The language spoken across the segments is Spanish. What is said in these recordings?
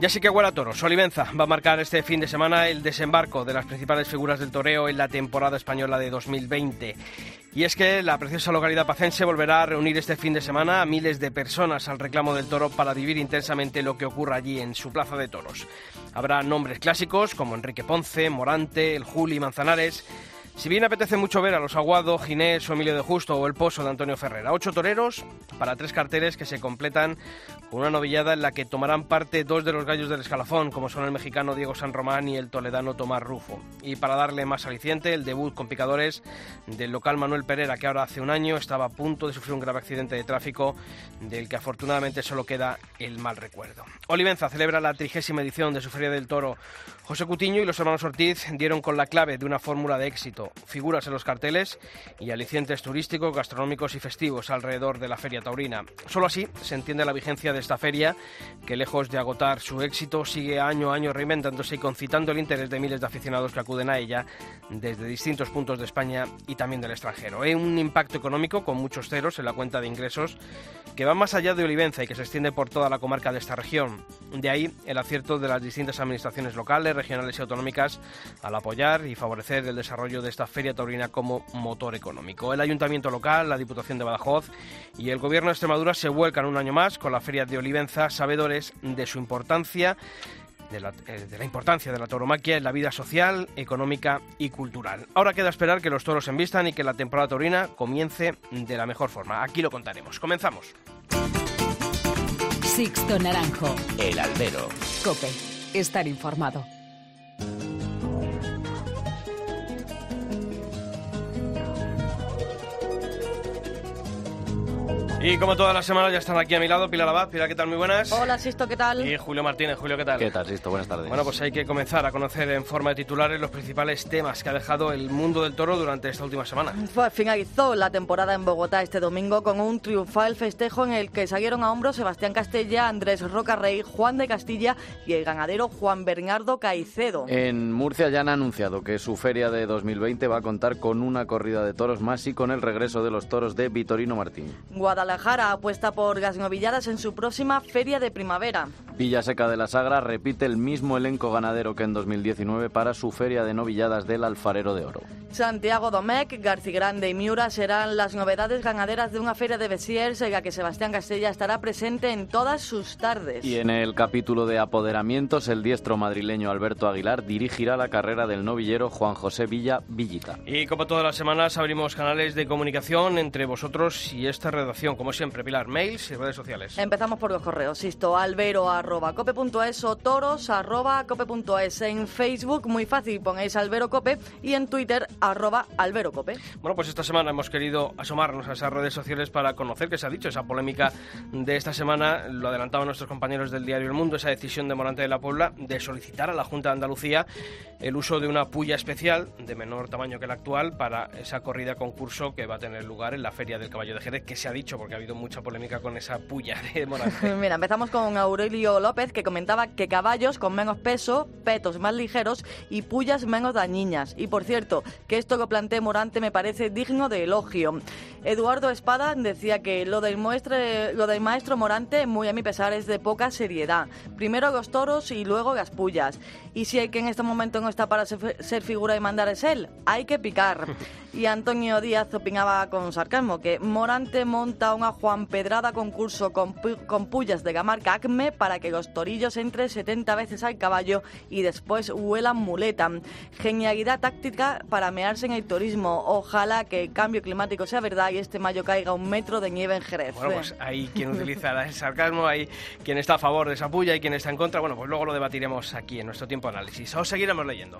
Ya sí que huele a toros. Olivenza va a marcar este fin de semana el desembarco de las principales figuras del toreo en la temporada española de 2020. Y es que la preciosa localidad pacense volverá a reunir este fin de semana a miles de personas al reclamo del toro para vivir intensamente lo que ocurra allí en su plaza de toros. Habrá nombres clásicos como Enrique Ponce, Morante, el Juli Manzanares si bien apetece mucho ver a los Aguado, Ginés o Emilio de Justo o el Pozo de Antonio Ferrera, ocho toreros para tres carteles que se completan con una novillada en la que tomarán parte dos de los gallos del escalafón, como son el mexicano Diego San Román y el toledano Tomás Rufo. Y para darle más aliciente, el debut con picadores del local Manuel Pereira, que ahora hace un año estaba a punto de sufrir un grave accidente de tráfico, del que afortunadamente solo queda el mal recuerdo. Olivenza celebra la trigésima edición de su Feria del Toro. José Cutiño y los hermanos Ortiz dieron con la clave de una fórmula de éxito figuras en los carteles y alicientes turísticos, gastronómicos y festivos alrededor de la Feria Taurina. Solo así se entiende la vigencia de esta feria, que lejos de agotar su éxito, sigue año a año reinventándose y concitando el interés de miles de aficionados que acuden a ella desde distintos puntos de España y también del extranjero. Hay un impacto económico con muchos ceros en la cuenta de ingresos que va más allá de Olivenza y que se extiende por toda la comarca de esta región. De ahí el acierto de las distintas administraciones locales, regionales y autonómicas al apoyar y favorecer el desarrollo de esta Feria Taurina como motor económico. El Ayuntamiento local, la Diputación de Badajoz y el Gobierno de Extremadura se vuelcan un año más con la Feria de Olivenza, sabedores de su importancia de la, eh, de la, importancia de la tauromaquia en la vida social, económica y cultural. Ahora queda esperar que los toros se envistan y que la temporada taurina comience de la mejor forma. Aquí lo contaremos. Comenzamos. Sixto Naranjo. El albero. Cope. Estar informado. Thank you. Y como todas las semanas ya están aquí a mi lado Pilar Abad. Pilar, ¿qué tal? Muy buenas. Hola, Sisto, ¿qué tal? Y Julio Martínez. Julio, ¿qué tal? ¿Qué tal, Sisto? Buenas tardes. Bueno, pues hay que comenzar a conocer en forma de titulares los principales temas que ha dejado el mundo del toro durante esta última semana. Pues finalizó la temporada en Bogotá este domingo con un triunfal festejo en el que salieron a hombros Sebastián Castella, Andrés Rocarrey, Juan de Castilla y el ganadero Juan Bernardo Caicedo. En Murcia ya han anunciado que su feria de 2020 va a contar con una corrida de toros más y con el regreso de los toros de Vitorino Martín. Guadalajara apuesta por gasnovilladas en su próxima feria de primavera. Villaseca de la Sagra repite el mismo elenco ganadero que en 2019 para su feria de novilladas del Alfarero de Oro. Santiago Domecq, Grande y Miura serán las novedades ganaderas de una feria de Besiers en la que Sebastián Castella estará presente en todas sus tardes. Y en el capítulo de apoderamientos, el diestro madrileño Alberto Aguilar dirigirá la carrera del novillero Juan José Villa Villita. Y como todas las semanas abrimos canales de comunicación entre vosotros y esta redacción, como siempre, Pilar, mails y redes sociales. Empezamos por los correos, Sisto, albero arroba cope.es o toros arroba cope.es. En Facebook, muy fácil, ponéis albero cope y en Twitter arroba albero cope. Bueno, pues esta semana hemos querido asomarnos a esas redes sociales para conocer qué se ha dicho, esa polémica de esta semana, lo adelantaban nuestros compañeros del diario El Mundo, esa decisión de Morante de la Puebla de solicitar a la Junta de Andalucía el uso de una puya especial de menor tamaño que la actual para esa corrida concurso que va a tener lugar en la Feria del Caballo de Jerez, que se ha dicho porque ha habido mucha polémica con esa puya de Morante. Mira, empezamos con Aurelio López que comentaba que caballos con menos peso, petos más ligeros y pullas menos dañinas. Y por cierto, que esto que plantea Morante me parece digno de elogio. Eduardo Espada decía que lo del, muestre, lo del maestro Morante, muy a mi pesar, es de poca seriedad. Primero los toros y luego las pullas. Y si hay que en este momento no está para ser, ser figura y mandar es él, hay que picar. Y Antonio Díaz opinaba con sarcasmo que Morante monta unha Juan Pedrada concurso con, con pullas de gamarca acme para que los torillos entren 70 veces al caballo y después huelan muleta. Genialidad táctica para mearse en el turismo. Ojalá que el cambio climático sea verdad y este mayo caiga un metro de nieve en Jerez. Bueno, pues hay quien utiliza el sarcasmo, hay quien está a favor de esa puya y quien está en contra. Bueno, pues luego lo debatiremos aquí en nuestro tiempo de análisis. Os seguiremos leyendo.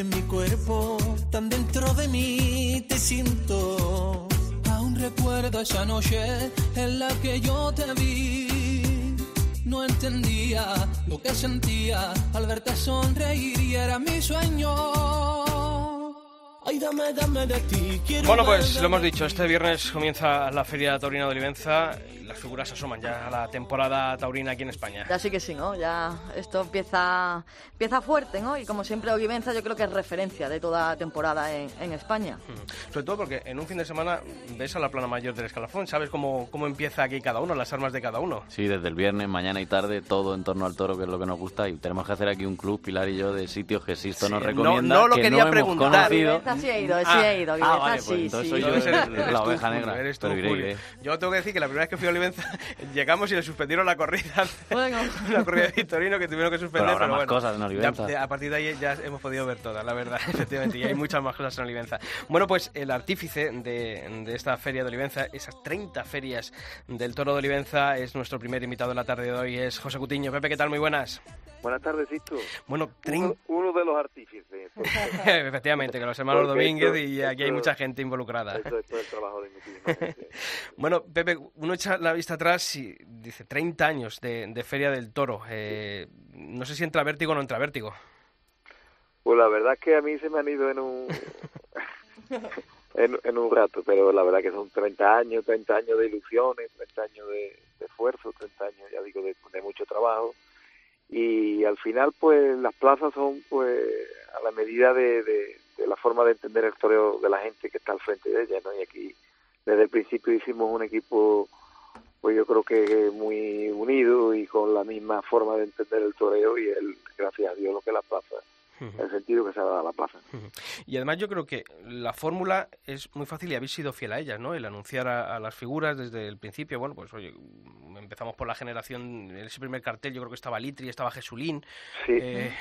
En mi cuerpo, tan dentro de mí te siento. Aún recuerdo esa noche en la que yo te vi. No entendía lo que sentía al verte sonreír y era mi sueño. Bueno, pues lo hemos dicho, este viernes comienza la Feria Taurina de Olivenza y las figuras asoman ya a la temporada taurina aquí en España. Ya sí que sí, ¿no? Ya esto empieza, empieza fuerte, ¿no? Y como siempre, Olivenza yo creo que es referencia de toda temporada en, en España. Mm. Sobre todo porque en un fin de semana ves a la plana mayor del escalafón, sabes cómo, cómo empieza aquí cada uno, las armas de cada uno. Sí, desde el viernes, mañana y tarde, todo en torno al toro, que es lo que nos gusta. Y tenemos que hacer aquí un club, Pilar y yo, de sitios que Sisto Sí, nos no- recomienda. no lo que quería no preguntar. hemos conocido. Sí he ido, sí Ah, he ido. ah, vale, pues sí, entonces sí. soy yo la tú, oveja negra, eres tú. Yo tengo que decir que la primera vez que fui a Olivenza llegamos y le suspendieron la corrida. Bueno. la corrida de Victorino que tuvieron que suspender. Pero habrá más bueno, cosas en Olivenza. ya- de- a partir de ahí ya hemos podido ver todas, la verdad, efectivamente. Y hay muchas más cosas en Olivenza. Bueno, pues el artífice de, de esta feria de Olivenza, esas 30 ferias del toro de Olivenza, es nuestro primer invitado en la tarde de hoy, es José Cutiño. Pepe, ¿qué tal? Muy buenas. Buenas tardes, Sisto. Bueno, Uno, 30... uno de los artífices. porque Efectivamente, que los hermanos Domínguez esto- y aquí hay mucha gente involucrada. Esto es todo el trabajo de muchísima gente. Bueno, Pepe, uno echa la vista atrás y dice 30 años de, de Feria del Toro. Eh, no sé si entra vértigo o no entra vértigo. Pues la verdad es que a mí se me han ido en un en, en un rato, pero la verdad que son 30 años, 30 años de ilusiones, 30 años de, de esfuerzo, 30 años, ya digo, de, de mucho trabajo. Y al final, pues las plazas son pues a la medida de, de la forma de entender el toreo de la gente que está al frente de ella, ¿no? Y aquí desde el principio hicimos un equipo pues yo creo que muy unido y con la misma forma de entender el toreo y el, gracias a Dios, lo que la plaza, el sentido que se ha dado a la plaza. Y además yo creo que la fórmula es muy fácil y habéis sido fiel a ella, ¿no? El anunciar a, a las figuras desde el principio. Bueno, pues oye, empezamos por la generación, en ese primer cartel yo creo que estaba Litri, estaba Jesulín. Sí. Eh,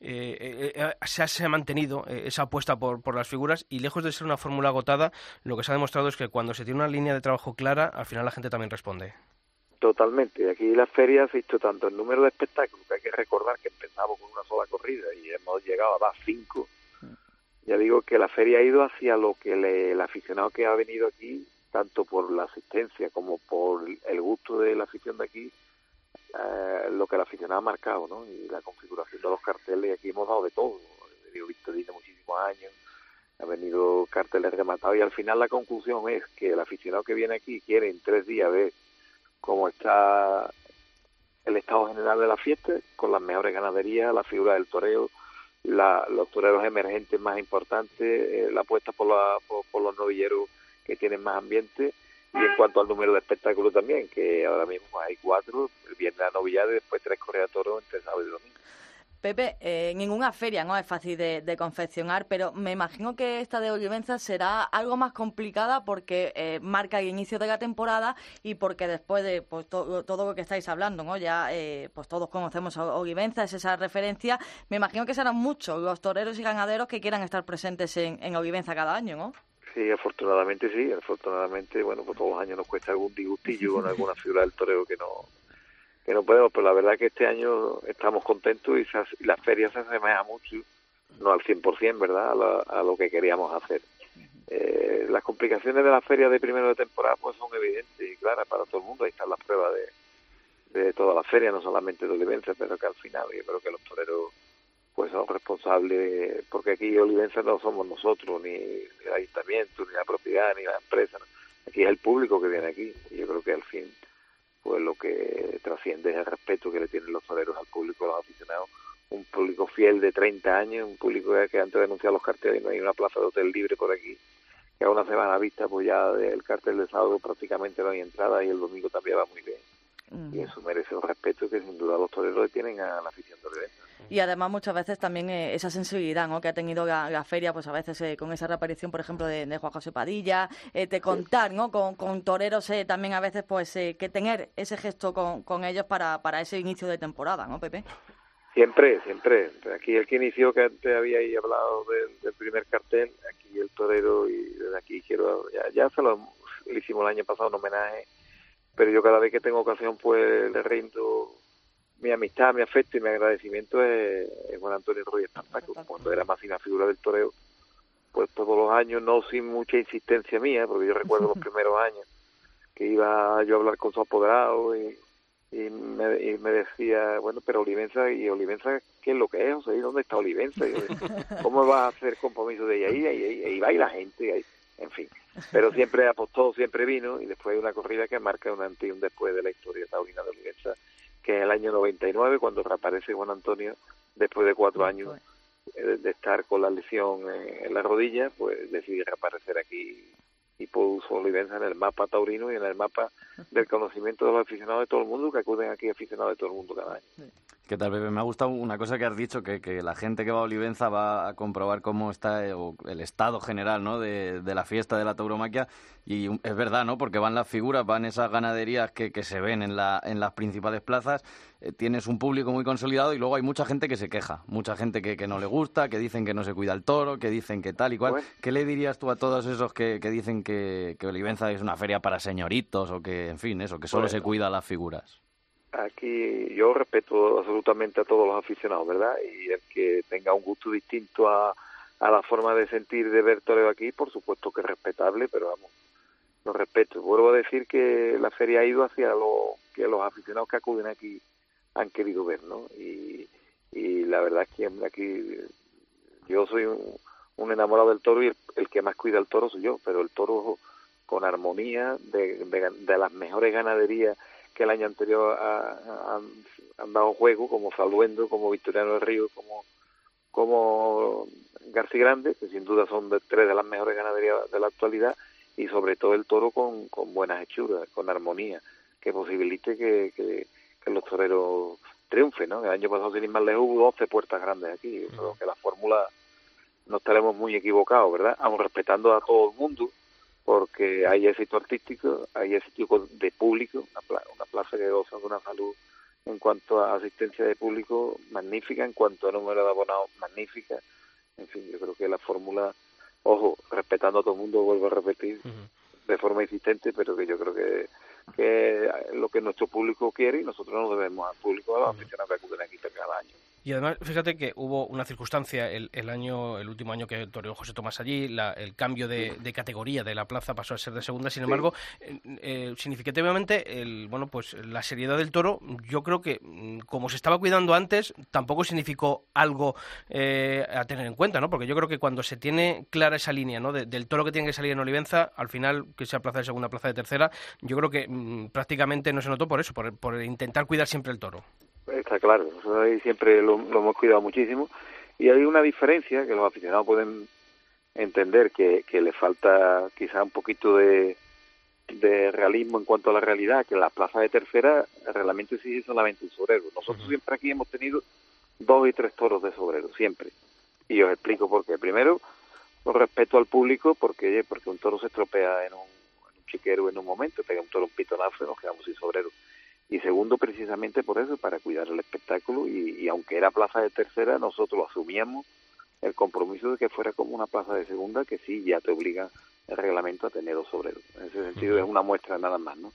eh, eh, eh, se, ha, se ha mantenido eh, esa apuesta por, por las figuras y lejos de ser una fórmula agotada, lo que se ha demostrado es que cuando se tiene una línea de trabajo clara, al final la gente también responde. Totalmente. Aquí la feria ha visto tanto el número de espectáculos, que hay que recordar que empezamos con una sola corrida y hemos llegado a cinco. Ya digo que la feria ha ido hacia lo que le- el aficionado que ha venido aquí, tanto por la asistencia como por el gusto de la afición de aquí, eh, lo que el aficionado ha marcado, ¿no? Y la configuración de los carteles, aquí hemos dado de todo. He venido Victorino muchísimos años, ha venido carteles rematados y al final la conclusión es que el aficionado que viene aquí quiere en tres días ver cómo está el estado general de la fiesta, con las mejores ganaderías, la figura del toreo, la- los toreros emergentes más importantes, eh, la apuesta por, la- por, los novilleros que tienen más ambiente y en cuanto al número de espectáculos también, que ahora mismo hay cuatro, el viernes la novillada y después tres correas de toros entre sábado y domingo. Pepe, eh, ninguna feria no es fácil de, de confeccionar, pero me imagino que esta de Olivenza será algo más complicada porque eh, marca el inicio de la temporada y porque después de pues, to- todo lo que estáis hablando, ¿no? ya eh, pues todos conocemos a Olivenza, es esa referencia. Me imagino que serán muchos los toreros y ganaderos que quieran estar presentes en, en Olivenza cada año, ¿no? Sí, afortunadamente sí, afortunadamente, bueno, pues todos los años nos cuesta algún disgustillo con alguna figura del toreo que no que no podemos, pero la verdad que este año estamos contentos y, se y la feria se asemeja mucho, no al 100%, ¿verdad?, a, la- a lo que queríamos hacer. Eh, las complicaciones de la feria de primero de temporada pues son evidentes y claras para todo el mundo, ahí están las pruebas de, de toda la feria, no solamente de Olivenza, pero que al final yo creo que los toreros pues son responsables, porque aquí Olivenza no somos nosotros, ni, el ayuntamiento, ni la propiedad, ni la empresa, aquí es el público que viene aquí. Y yo creo que al fin, pues lo que trasciende es el respeto que le tienen los toreros al público, los aficionados. Un público fiel de 30 años, un público que antes de denunciar los carteles no hay una plaza de hotel libre por aquí, que a una semana vista pues ya del cartel de sábado prácticamente no hay entrada y el domingo también va muy bien. Y eso merece un respeto que sin duda los toreros le tienen a la afición torerense. Y además muchas veces también eh, esa sensibilidad ¿no? que ha tenido la, feria, pues a veces eh, con esa reaparición, por ejemplo, de, Juan José Padilla, eh, de contar ¿no? con, con toreros eh, también a veces pues eh, que tener ese gesto con, con ellos para, para ese inicio de temporada, ¿no, Pepe? Siempre, siempre. Aquí el que inició, que antes había ahí hablado del, del primer cartel, aquí el torero, y desde aquí quiero, ya, ya se lo le hicimos el año pasado un homenaje, pero yo cada vez que tengo ocasión, pues le rindo mi amistad, mi afecto y mi agradecimiento es, es Juan Antonio Rodríguez Tampaco, cuando era más una figura del toreo, pues todos los años, no sin mucha insistencia mía, porque yo recuerdo los primeros años que iba yo a hablar con su apoderado y, y, me, y me decía, bueno, pero Olivenza, ¿y Olivenza qué es lo que es? O sea, ¿y dónde está Olivenza? Y yo, ¿Cómo va a hacer compromiso de ella? Y ahí, ahí, ahí va y la gente, ahí, en fin. Pero siempre apostó, siempre vino, y después hay una corrida que marca un antes y un después de la historia taurina de Olivenza, que en el año 99, cuando reaparece Juan Antonio, después de cuatro años eh, de estar con la lesión en, en la rodilla, pues decide reaparecer aquí y puso Olivenza en el mapa taurino y en el mapa del conocimiento de los aficionados de todo el mundo, que acuden aquí aficionados de todo el mundo cada año. ¿Qué tal, Pepe? Me ha gustado una cosa que has dicho, que, que la gente que va a Olivenza va a comprobar cómo está eh, el estado general ¿no? de, de la fiesta de la tauromaquia. Y es verdad, ¿no? Porque van las figuras, van esas ganaderías que, que se ven en, la, en las principales plazas. Eh, tienes un público muy consolidado y luego hay mucha gente que se queja. Mucha gente que, que no le gusta, que dicen que no se cuida el toro, que dicen que tal y cual. Bueno. ¿Qué le dirías tú a todos esos que, que dicen que, que Olivenza es una feria para señoritos o que, en fin, eso, que solo Bueno. se cuida las figuras? Aquí yo respeto absolutamente a todos los aficionados, ¿verdad? Y el que tenga un gusto distinto a, a la forma de sentir, de ver toreo aquí, por supuesto que es respetable, pero vamos, lo respeto. Vuelvo a decir que la feria ha ido hacia lo que los aficionados que acuden aquí han querido ver, ¿no? Y, y la verdad es que aquí yo soy un, enamorado del toro y el, que más cuida el toro soy yo, pero el toro con armonía, de, de las mejores ganaderías que el año anterior ha- ha- han, han dado juego, como Saluendo, como Victoriano del Río, como, como García Grande, que sin duda son de, tres de las mejores ganaderías de la actualidad, y sobre todo el toro con, con buenas hechuras, con armonía, que posibilite que, que, que los toreros triunfen, ¿no? El año pasado, sin ir más lejos, hubo 12 puertas grandes aquí, yo creo que la fórmula no estaremos muy equivocados, ¿verdad? Aún respetando a todo el mundo, porque hay éxito artístico, hay éxito de público, una, pla- una plaza que goza de una salud en cuanto a asistencia de público magnífica, en cuanto a número de abonados magnífica. En fin, yo creo que la fórmula, ojo, respetando a todo el mundo, vuelvo a repetir, de forma insistente, pero que yo creo que, que lo que nuestro público quiere y nosotros nos debemos al público, a los aficionados que acuden aquí cada año. Y además, fíjate que hubo una circunstancia el, el año, el último año que toreó José Tomás allí, la- el cambio de, de categoría de la plaza pasó a ser de segunda. Sin embargo, eh, eh, significativamente, el, bueno, pues la seriedad del toro, yo creo que mm, como se estaba cuidando antes, tampoco significó algo eh, a tener en cuenta, ¿no? Porque yo creo que cuando se tiene clara esa línea, ¿no? De- del toro que tiene que salir en Olivenza, al final, que sea plaza de segunda, plaza de tercera, yo creo que mm, prácticamente no se notó por eso, por, por intentar cuidar siempre el toro. Está claro, nosotros ahí siempre lo, lo hemos cuidado muchísimo y hay una diferencia que los aficionados pueden entender que, que le falta quizá un poquito de, de realismo en cuanto a la realidad, que la plaza de tercera reglamento exige solamente un sobrero. Nosotros siempre aquí hemos tenido dos y tres toros de sobrero, siempre. Y os explico por qué. Primero, con respeto al público, porque porque un toro se estropea en un, en un chiquero en un momento, pega un toro un pitonazo y nos quedamos sin sobrero y segundo precisamente por eso, para cuidar el espectáculo y, y aunque era plaza de tercera, nosotros asumíamos el compromiso de que fuera como una plaza de segunda, que sí, ya te obliga el reglamento a tener dos obreros. En ese sentido es una muestra nada más, ¿no?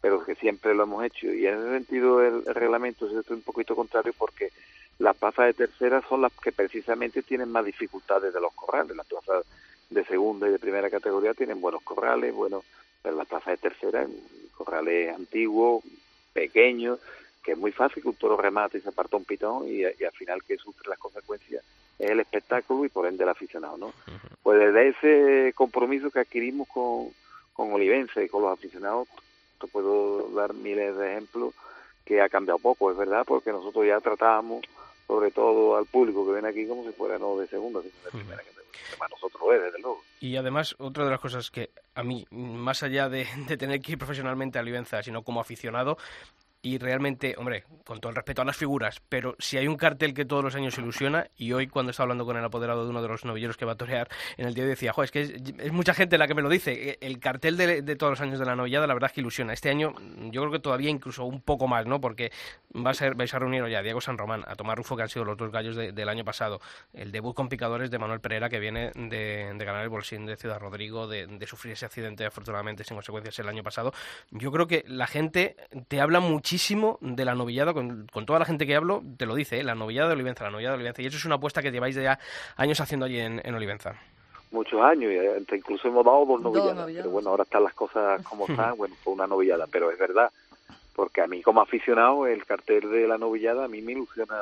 Pero que siempre lo hemos hecho y en ese sentido el, el reglamento es un poquito contrario porque las plazas de tercera son las que precisamente tienen más dificultades de los corrales. Las plazas de segunda y de primera categoría tienen buenos corrales, bueno, pero las plazas de tercera, corrales antiguos, pequeños, que es muy fácil que un toro remate y se aparta un pitón y, y al final que sufre las consecuencias es el espectáculo y por ende el aficionado, ¿no? Pues desde ese compromiso que adquirimos con, con Olivense y con los aficionados, te puedo dar miles de ejemplos que ha cambiado poco, es verdad, porque nosotros ya tratábamos sobre todo al público que viene aquí como si fuera no de segunda, sino de primera, que para nosotros es, desde luego. Y además, otra de las cosas que a mí, más allá de, de tener que ir profesionalmente a Olivenza, sino como aficionado, y realmente, hombre, con todo el respeto a las figuras, pero si hay un cartel que todos los años ilusiona, y hoy cuando estaba hablando con el apoderado de uno de los novilleros que va a torear en el día decía, es que es, mucha gente la que me lo dice, el cartel de, de, todos los años de la novillada la verdad es que ilusiona. Este año yo creo que todavía incluso un poco más, ¿no? Porque va a ser, vais a reunir ya a Diego San Román, a Tomás Rufo, que han sido los dos gallos de, del año pasado, el debut con picadores de Manuel Pereira, que viene de, de ganar el bolsín de Ciudad Rodrigo, de, de sufrir ese accidente afortunadamente sin consecuencias el año pasado. Yo creo que la gente te habla muchísimo de la novillada, con, con, toda la gente que hablo, te lo dice, ¿eh? la novillada de Olivenza, la novillada de Olivenza. Y eso es una apuesta que lleváis ya años haciendo allí en, en Olivenza. Muchos años, y incluso hemos dado dos novilladas, dos pero bueno, ahora están las cosas como están, bueno, fue una novillada, pero es verdad, porque a mí como aficionado el cartel de la novillada a mí me ilusiona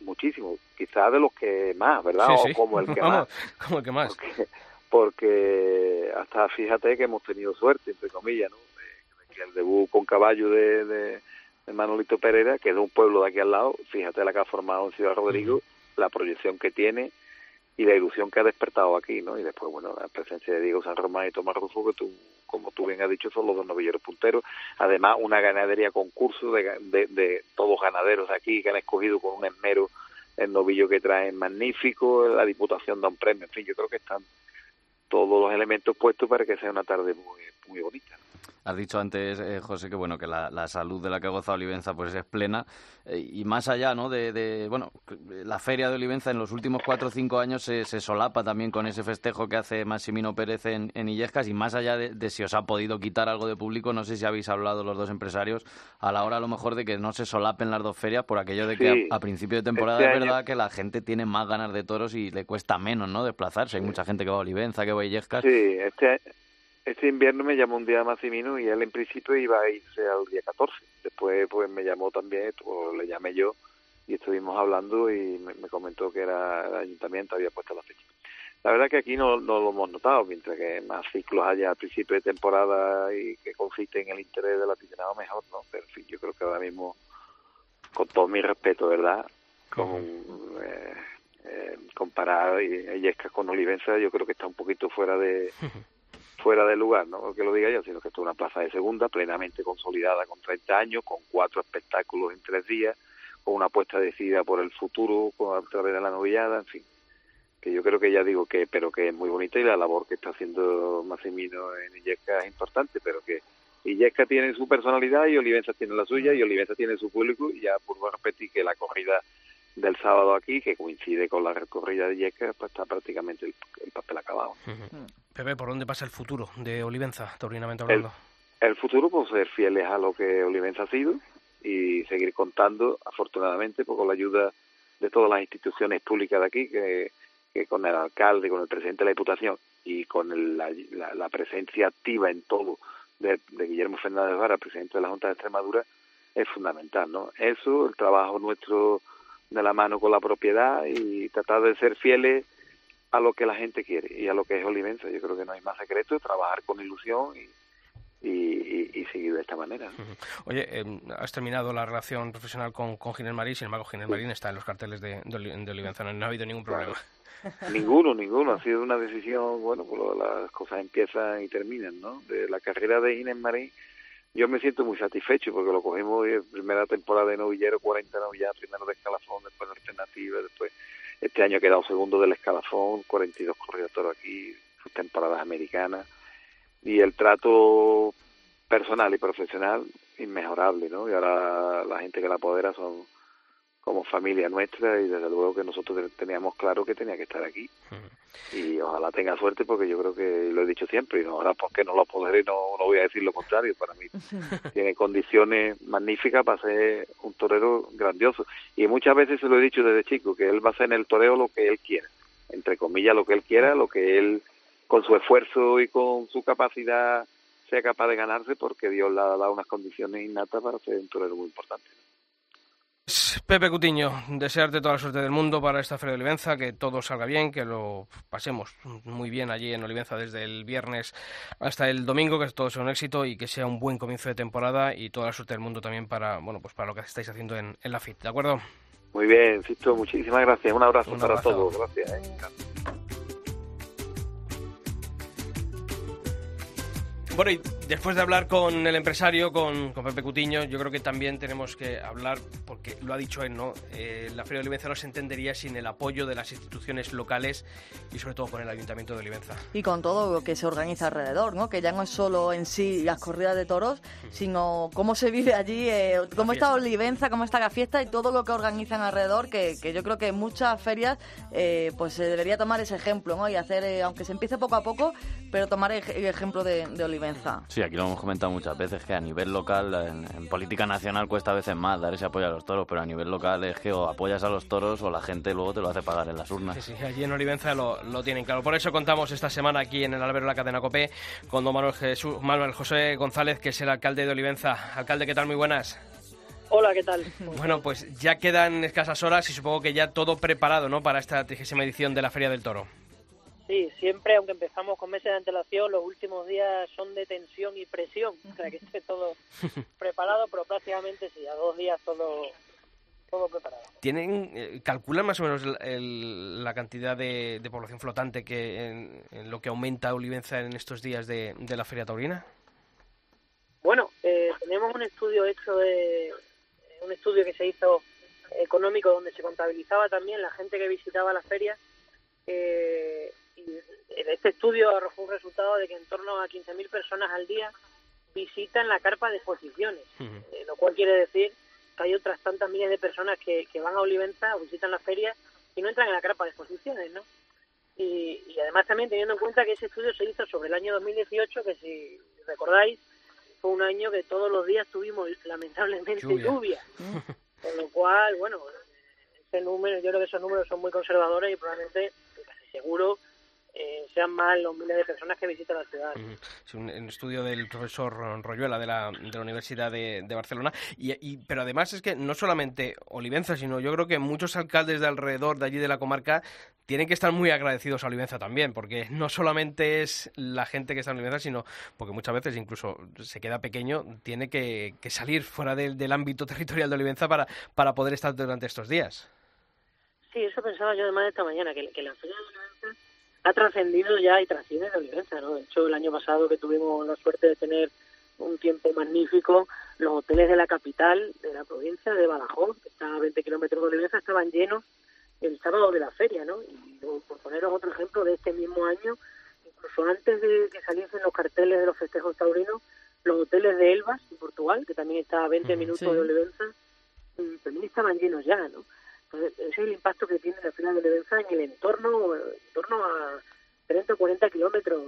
muchísimo, quizás de los que más, ¿verdad? Sí, sí. O como el que más. como el que más. Porque, porque, hasta fíjate que hemos tenido suerte, entre comillas, ¿no? De, de que el debut con caballo de, de Manolito Pereira, que es de un pueblo de aquí al lado, fíjate la que ha formado en Ciudad Rodrigo, la proyección que tiene y la ilusión que ha despertado aquí, ¿no? Y después, bueno, la presencia de Diego San Román y Tomás Rufo, que tú, como tú bien has dicho, son los dos novilleros punteros. Además, una ganadería concurso de, de, de todos ganaderos de aquí que han escogido con un esmero el novillo que traen magnífico, la diputación da un premio, en fin, yo creo que están todos los elementos puestos para que sea una tarde muy, muy bonita. Has dicho antes, eh, José, que bueno que la, la, salud de la que ha gozado Olivenza pues es plena eh, y más allá, ¿no? De, de, bueno, la feria de Olivenza en los últimos cuatro o cinco años se, se, solapa también con ese festejo que hace Massimino Pérez en, en Illescas y más allá de, de, si os ha podido quitar algo de público, no sé si habéis hablado los dos empresarios a la hora a lo mejor de que no se solapen las dos ferias por aquello de que sí. a, a, principio de temporada este es verdad año... que la gente tiene más ganas de toros y le cuesta menos, ¿no? Desplazarse. Hay mucha gente que va a Olivenza, que va a Illescas. Sí, este este invierno me llamó un día Massimino y él en principio iba a irse al día 14. Después pues me llamó también, pues, le llamé yo y estuvimos hablando y me, me, comentó que era el ayuntamiento había puesto la fecha. La verdad que aquí no, no lo hemos notado, mientras que más ciclos haya al principio de temporada y que consiste en el interés del aficionado mejor, ¿no? Pero en fin, yo creo que ahora mismo, con todo mi respeto, ¿verdad? Con, eh, eh, comparar Yescas con Olivenza, yo creo que está un poquito fuera de fuera de lugar, no que lo diga yo, sino que esto es una plaza de segunda plenamente consolidada con 30 años, con cuatro espectáculos en tres días, con una apuesta decidida por el futuro a través de la novillada, en fin, que yo creo que ya digo que, pero que es muy bonita y la labor que está haciendo Massimino en Illesca es importante, pero que Illesca tiene su personalidad y Olivenza tiene la suya y Olivenza tiene su público y ya por repetir que la corrida del sábado aquí, que coincide con la recorrida de Illesca, pues está prácticamente el, el papel acabado. Pepe, ¿por dónde pasa el futuro de Olivenza, taurinamente hablando? El, el futuro, pues ser fieles a lo que Olivenza ha sido y seguir contando, afortunadamente, pues, con la ayuda de todas las instituciones públicas de aquí, que, que con el alcalde, con el presidente de la Diputación y con el, la, la, la, presencia activa en todo de, de Guillermo Fernández Vara, presidente de la Junta de Extremadura, es fundamental, ¿no? Eso, el trabajo nuestro de la mano con la propiedad y tratar de ser fieles a lo que la gente quiere y a lo que es Olivenza. Yo creo que no hay más secreto, trabajar con ilusión y, y, y, seguir de esta manera. ¿no? Oye, eh, has terminado la relación profesional con, con Ginés Marín, sin embargo Ginés Marín está en los carteles de, de, de Olivenza, no, ha habido ningún problema. Claro. ninguno, ninguno. Ha sido una decisión, bueno, pues las cosas empiezan y terminan, ¿no? De la carrera de Ginés Marín, yo me siento muy satisfecho porque lo cogimos en primera temporada de novillero, 40 novilladas, primero de escalafón, después de alternativa, después este año ha quedado segundo del escalafón, 42 corridos toro aquí, sus temporadas americanas y el trato personal y profesional inmejorable, ¿no? Y ahora la gente que la apodera son como familia nuestra y desde luego que nosotros teníamos claro que tenía que estar aquí. Y ojalá tenga suerte porque yo creo que lo he dicho siempre y ahora porque no lo apoderé no, no voy a decir lo contrario. Para mí tiene condiciones magníficas para ser un torero grandioso. Y muchas veces se lo he dicho desde chico, que él va a hacer en el toreo lo que él quiera. Entre comillas, lo que él quiera, lo que él con su esfuerzo y con su capacidad sea capaz de ganarse porque Dios le ha dado unas condiciones innatas para ser un torero muy importante. Pepe Cutiño, desearte toda la suerte del mundo para esta Feria de Olivenza, que todo salga bien, que lo pasemos muy bien allí en Olivenza desde el viernes hasta el domingo, que todo sea un éxito y que sea un buen comienzo de temporada y toda la suerte del mundo también para, bueno, pues para lo que estáis haciendo en, en la FIT, ¿de acuerdo? Muy bien, Sisto, muchísimas gracias. Un abrazo Un para todos. Gracias. ¿eh? Bueno, y después de hablar con el empresario, con, con Pepe Cutiño, yo creo que también tenemos que hablar, porque lo ha dicho él, ¿no? Eh, la Feria de Olivenza no se entendería sin el apoyo de las instituciones locales y sobre todo con el Ayuntamiento de Olivenza. Y con todo lo que se organiza alrededor, ¿no? Que ya no es solo en sí las corridas de toros, sino cómo se vive allí, eh, cómo está. Olivenza, cómo está la fiesta y todo lo que organizan alrededor, que, que yo creo que en muchas ferias eh, pues se debería tomar ese ejemplo, ¿no? Y hacer, eh, aunque se empiece poco a poco, pero tomar el, el ejemplo de, de Olivenza. Sí, aquí lo hemos comentado muchas veces, que a nivel local, en, en política nacional cuesta a veces más dar ese apoyo a los toros, pero a nivel local es que o apoyas a los toros o la gente luego te lo hace pagar en las urnas. Sí, sí, allí en Olivenza lo, lo tienen claro. Por eso contamos esta semana aquí en el Albero de la Cadena Copé con don Manuel, Jesús, Manuel José González, que es el alcalde de Olivenza. Alcalde, ¿qué tal? Muy buenas. Hola, ¿qué tal? Bueno, pues ya quedan escasas horas y supongo que ya todo preparado, ¿no? Para esta trigésima edición de la Feria del Toro. Sí, siempre, aunque empezamos con meses de antelación, los últimos días son de tensión y presión, para que esté todo preparado, pero prácticamente sí, a dos días todo, todo preparado. ¿Tienen, eh, calculan más o menos el- el- la cantidad de, de población flotante que en, en lo que aumenta Olivenza en estos días de, de la Feria Taurina? Bueno, eh, tenemos un estudio hecho de un estudio que se hizo económico donde se contabilizaba también la gente que visitaba las ferias eh, este estudio arrojó un resultado de que en torno a 15.000 personas al día visitan la carpa de exposiciones, eh, lo cual quiere decir que hay otras tantas miles de personas que, que van a Olivenza, visitan las ferias y no entran en la carpa de exposiciones, ¿no? Y, y además también teniendo en cuenta que ese estudio se hizo sobre el año 2018, que si recordáis, fue un año que todos los días tuvimos lamentablemente Lluvia. lluvia. Con lo cual, bueno, ese número, yo creo que esos números son muy conservadores y probablemente, casi seguro, eh, sean más los miles de personas que visitan la ciudad. Es un, un estudio del profesor Royuela de la, de la Universidad de, de Barcelona. Y, y- pero además es que no solamente Olivenza, sino yo creo que muchos alcaldes de alrededor de allí de la comarca tienen que estar muy agradecidos a Olivenza también, porque no solamente es la gente que está en Olivenza, sino porque muchas veces incluso se queda pequeño, tiene que, que salir fuera del, del ámbito territorial de Olivenza para, para poder estar durante estos días. Sí, eso pensaba yo además esta mañana, que, que la Feria de ha trascendido ya y trasciende de Olivenza, ¿no? De hecho, el año pasado que tuvimos la suerte de tener un tiempo magnífico, los hoteles de la capital, de la provincia de Badajoz, que está a 20 kilómetros de Olivenza, estaban llenos el sábado de la feria, ¿no? Y por poneros otro ejemplo de este mismo año, incluso antes de que saliesen los carteles de los festejos taurinos, los hoteles de Elvas, en Portugal, que también está a 20 minutos Sí. de Olivenza, mm, también estaban llenos ya, ¿no? Entonces, ese es el impacto que tiene la Feria de Olivenza en el entorno, en torno a 30 o 40 kilómetros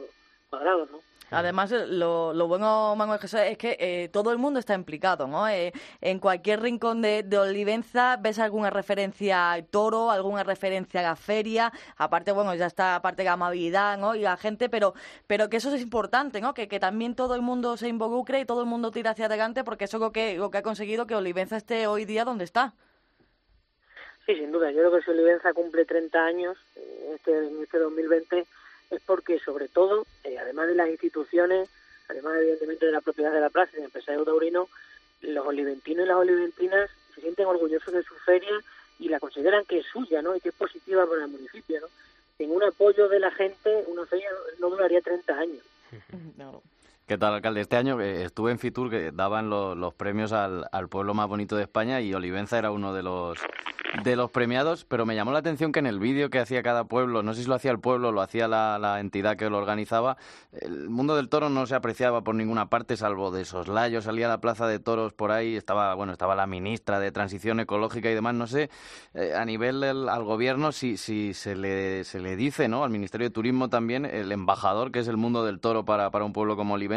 cuadrados, ¿no? Además, lo, lo bueno, Manuel José, es que eh, todo el mundo está implicado, ¿no? Eh, en cualquier rincón de, de Olivenza ves alguna referencia al toro, alguna referencia a la feria, aparte, bueno, ya está aparte la amabilidad, ¿no? Y la gente, pero, pero que eso es importante, ¿no? Que, que también todo el mundo se involucre y todo el mundo tira hacia adelante, porque eso es lo que, lo que ha conseguido que Olivenza esté hoy día donde está. Sí, sin duda. Yo creo que si Olivenza cumple 30 años eh, este, este 2020 es porque, sobre todo, eh, además de las instituciones, además evidentemente de la propiedad de la plaza y del empresario taurino, los oliventinos y las oliventinas se sienten orgullosos de su feria y la consideran que es suya, ¿no? Y que es positiva para el municipio, ¿no? Sin un apoyo de la gente, una feria no duraría 30 años. ¿Qué tal, alcalde? Este año eh, estuve en Fitur, que daban lo- los premios al, pueblo más bonito de España y Olivenza era uno de los de los premiados, pero me llamó la atención que en el vídeo que hacía cada pueblo, no sé si lo hacía el pueblo lo hacía la, la entidad que lo organizaba, el mundo del toro no se apreciaba por ninguna parte, salvo de soslayo, salía a la plaza de toros por ahí, estaba, bueno, estaba la ministra de Transición Ecológica y demás, no sé, eh, a nivel del, al gobierno si, si se, le, se le dice, ¿no? Al Ministerio de Turismo también, el embajador, que es el mundo del toro para, para un pueblo como Olivenza,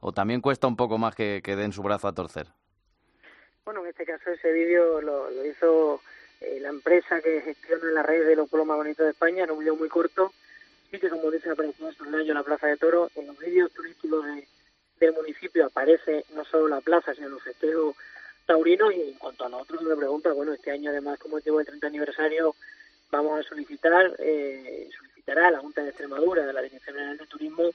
o también cuesta un poco más que, que den su brazo a torcer. Bueno, en este caso ese vídeo lo, hizo eh, la empresa que gestiona la red de los pueblos más bonitos de España, era un vídeo muy corto, sí que como dice apareció en Sonayo en la Plaza de Toro, en los vídeos turísticos de- del municipio aparece no solo la plaza, sino los festejos taurinos y en cuanto a nosotros me pregunta, bueno, este año además como motivo del 30 aniversario vamos a solicitar, eh, solicitará la Junta de Extremadura de la Dirección General de Turismo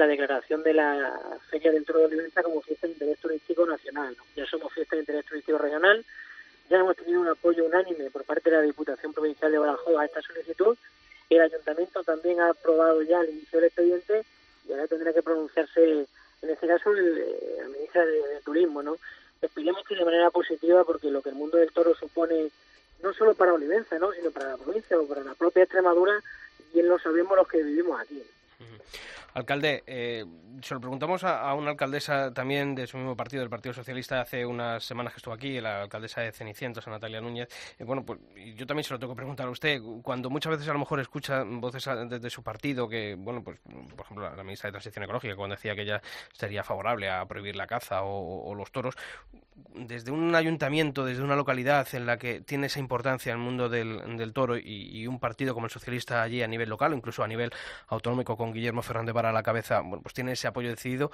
la declaración de la Feria del Toro de Olivenza como fiesta de interés turístico nacional. Ya somos fiesta de interés turístico regional, ya hemos tenido un apoyo unánime por parte de la Diputación Provincial de Badajoz a esta solicitud. El Ayuntamiento también ha aprobado ya el inicio del expediente y ahora tendrá que pronunciarse, en este caso, el, eh, la ministra de, Turismo. ¿no? Esperemos que de manera positiva, porque lo que el mundo del toro supone no solo para Olivenza, ¿no? sino para la provincia o para la propia Extremadura, bien lo sabemos los que vivimos aquí. Alcalde, eh, se lo preguntamos a, una alcaldesa también de su mismo partido, del Partido Socialista, hace unas semanas que estuvo aquí, la alcaldesa de Cenicientos, Natalia Núñez. Eh, bueno, pues yo también se lo tengo que preguntar a usted. Cuando muchas veces a lo mejor escucha voces desde su partido que, bueno, pues por ejemplo la, ministra de Transición Ecológica, cuando decía que ella sería favorable a prohibir la caza o, los toros, desde un ayuntamiento, desde una localidad en la que tiene esa importancia el mundo del, toro y, un partido como el socialista allí a nivel local incluso a nivel autonómico con Guillermo Fernández para la cabeza, bueno, pues tiene ese apoyo decidido.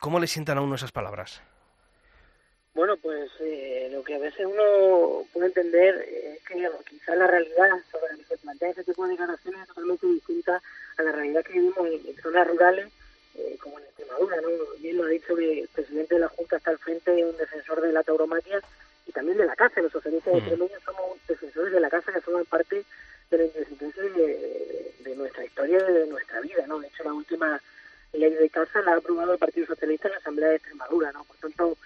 ¿Cómo le sientan a uno esas palabras? Bueno, pues eh, lo que a veces uno puede entender es que quizás la realidad sobre la que se plantea ese tipo de declaraciones es totalmente distinta a la realidad que vivimos en, zonas rurales eh, como en Extremadura. ¿no? Bien lo ha dicho que el presidente de la Junta está al frente de un defensor de la tauromaquia y también de la caza. Los socialistas de Extremadura somos defensores de la caza que forman parte de la de, de, nuestra historia y de nuestra vida, ¿no? De hecho, la última ley de casa la ha aprobado el Partido Socialista en la Asamblea de Extremadura, ¿no? Por tanto,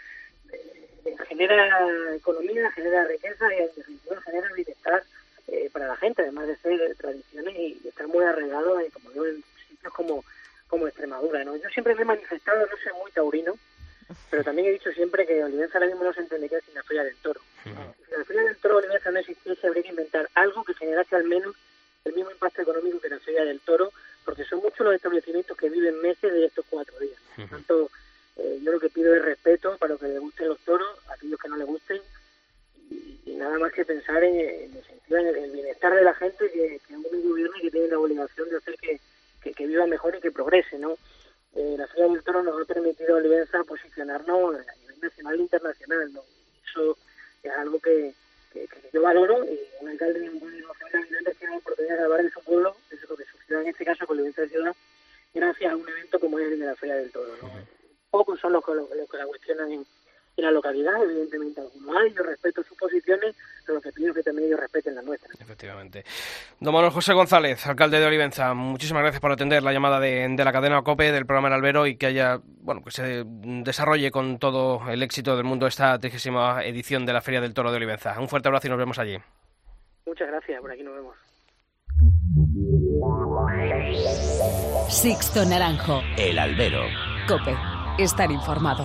eh, genera economía, genera riqueza y en definitiva genera bienestar eh, para la gente, además de ser tradiciones y, estar muy arreglado, eh, como digo, en sitios como, como Extremadura, ¿no? Yo siempre me he manifestado, no soy muy taurino, pero también he dicho siempre que Olivenza ahora mismo no se entendería sin la Feria del Toro. Feria del Toro Olivenza no existiese, habría que inventar algo que generase al menos el mismo impacto económico que la Feria del Toro, porque son muchos los establecimientos que viven meses de estos cuatro días. Por tanto, eh, yo lo que pido es respeto para los que les gusten los toros, a aquellos que no les gusten, y, nada más que pensar en, el sentido el bienestar de la gente que, que un gobierno que tiene la obligación de hacer que, que, que viva mejor y que progrese, ¿no? eh, la Feria del Toro nos ha permitido a Olivenza posicionarnos a nivel nacional e internacional. ¿no? Eso es algo que, que, yo valoro y un alcalde de un pueblo nacional tiene la oportunidad de hablar en su pueblo, eso es lo que sucedió en este caso con Olivenza de Ciudad, gracias a un evento como es el de la Feria del Toro. ¿no? Pocos son los, los, los que la cuestionan en, en la localidad, evidentemente algunos hay, yo respeto sus posiciones, pero lo que pido es que también ellos respeten las nuestras. Efectivamente. Don Manuel José González, alcalde de Olivenza, muchísimas gracias por atender la llamada de, de la cadena COPE del programa El Albero y que haya, bueno, que se desarrolle con todo el éxito del mundo esta trigésima edición de la Feria del Toro de Olivenza. Un fuerte abrazo y nos vemos allí. Muchas gracias, por aquí nos vemos. Sixto Naranjo. El Albero. COPE. Estar informado.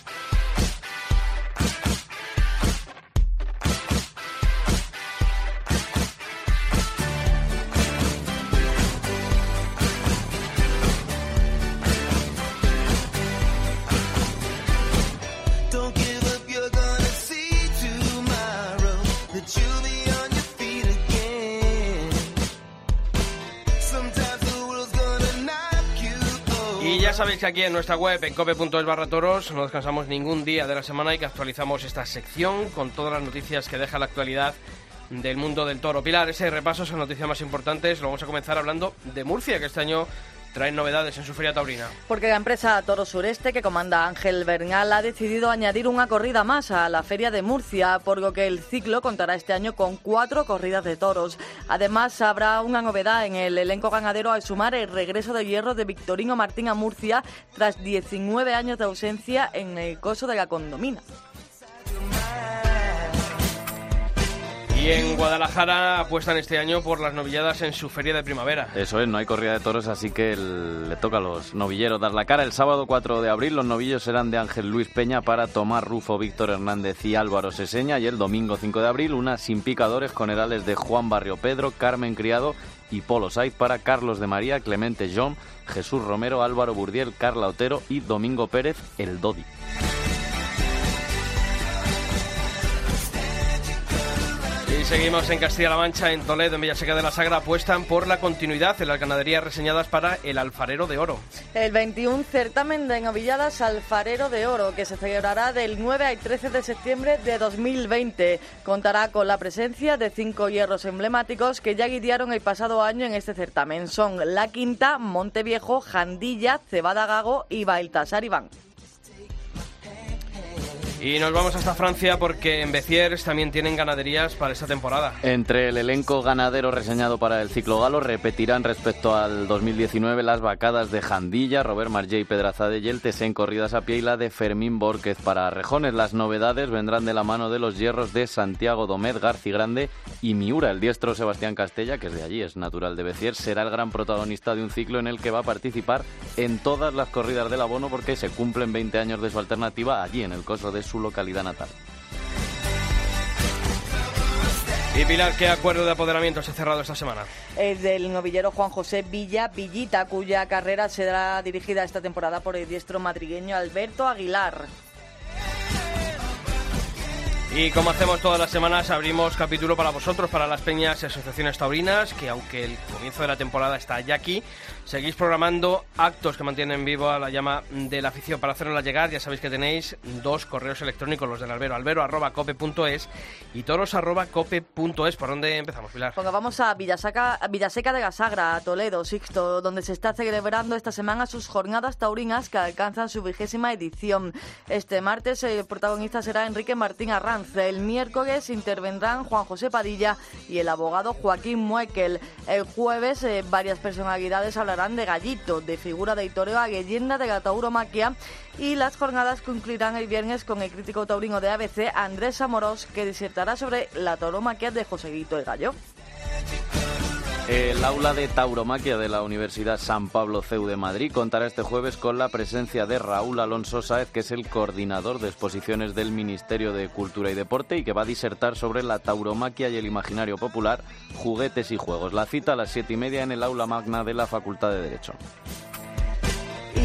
sabéis que aquí en nuestra web, en cope.es barra toros, no descansamos ningún día de la semana y que actualizamos esta sección con todas las noticias que deja la actualidad del mundo del toro. Pilar, ese repaso son noticias más importantes. Lo vamos a comenzar hablando de Murcia, que este año traen novedades en su feria taurina. Porque la empresa Toro Sureste, que comanda Ángel Bernal, ha decidido añadir una corrida más a la feria de Murcia, por lo que el ciclo contará este año con cuatro corridas de toros. Además, habrá una novedad en el elenco ganadero al sumar el regreso de hierro de Victorino Martín a Murcia tras 19 años de ausencia en el coso de la condomina. Y en Guadalajara apuestan este año por las novilladas en su feria de primavera. Eso es, no hay corrida de toros, así que le toca a los novilleros dar la cara. El sábado 4 de abril los novillos serán de Ángel Luis Peña para Tomás Rufo, Víctor Hernández y Álvaro Seseña. Y el domingo 5 de abril una sin picadores con herales de Juan Barrio Pedro, Carmen Criado y Polo Saiz para Carlos de María, Clemente John, Jesús Romero, Álvaro Burdiel, Carla Otero y Domingo Pérez, el Dodi. Y seguimos en Castilla-La Mancha, en Toledo, en Villaseca de la Sagra, apuestan por la continuidad en las ganaderías reseñadas para el Alfarero de Oro. El 21 certamen de novilladas Alfarero de Oro, que se celebrará del 9 al 13 de septiembre de 2020. Contará con la presencia de cinco hierros emblemáticos que ya guiaron el pasado año en este certamen. Son La Quinta, Monteviejo, Jandilla, Cebada Gago y Baltasar Iván. Y nos vamos hasta Francia porque en Béziers también tienen ganaderías para esta temporada. Entre el elenco ganadero reseñado para el ciclo galo repetirán respecto al 2019 las vacadas de Jandilla, Robert Margé y Pedrazade y el en corridas a pie y la de Fermín Borquez para Rejones. Las novedades vendrán de la mano de los hierros de Santiago Domet, Garci Grande y Miura. El diestro Sebastián Castella, que es de allí, es natural de Béziers, será el gran protagonista de un ciclo en el que va a participar en todas las corridas del abono porque se cumplen 20 años de su alternativa allí en el coso de su localidad natal. Y Pilar, ¿qué acuerdo de apoderamiento se ha cerrado esta semana? El del novillero Juan José Villa Villita, cuya carrera será dirigida esta temporada por el diestro madrigueño Alberto Aguilar. Y como hacemos todas las semanas, abrimos capítulo para vosotros, para las peñas y asociaciones taurinas, que aunque el comienzo de la temporada está ya aquí, seguís programando actos que mantienen vivo a la llama de la afición. Para hacerla llegar, ya sabéis que tenéis dos correos electrónicos, los del albero, albero.cope.es y toros.cope.es. ¿Por dónde empezamos, Pilar? Pues vamos a Villaseca, Villaseca de Gasagra, a Toledo, Sixto, donde se está celebrando esta semana sus jornadas taurinas que alcanzan su vigésima edición. Este martes el protagonista será Enrique Martín Arranz. El miércoles intervendrán Juan José Padilla y el abogado Joaquín Muekel. El jueves eh, varias personalidades hablarán de Gallito, de figura de toreo a leyenda de la tauromaquia y las jornadas concluirán el viernes con el crítico taurino de ABC Andrés Amorós que disertará sobre la tauromaquia de Joseguito el Gallo. El aula de tauromaquia de la Universidad San Pablo CEU de Madrid contará este jueves con la presencia de Raúl Alonso Sáez, que es el coordinador de exposiciones del Ministerio de Cultura y Deporte y que va a disertar sobre la tauromaquia y el imaginario popular, juguetes y juegos. La cita a las siete y media en el aula magna de la Facultad de Derecho.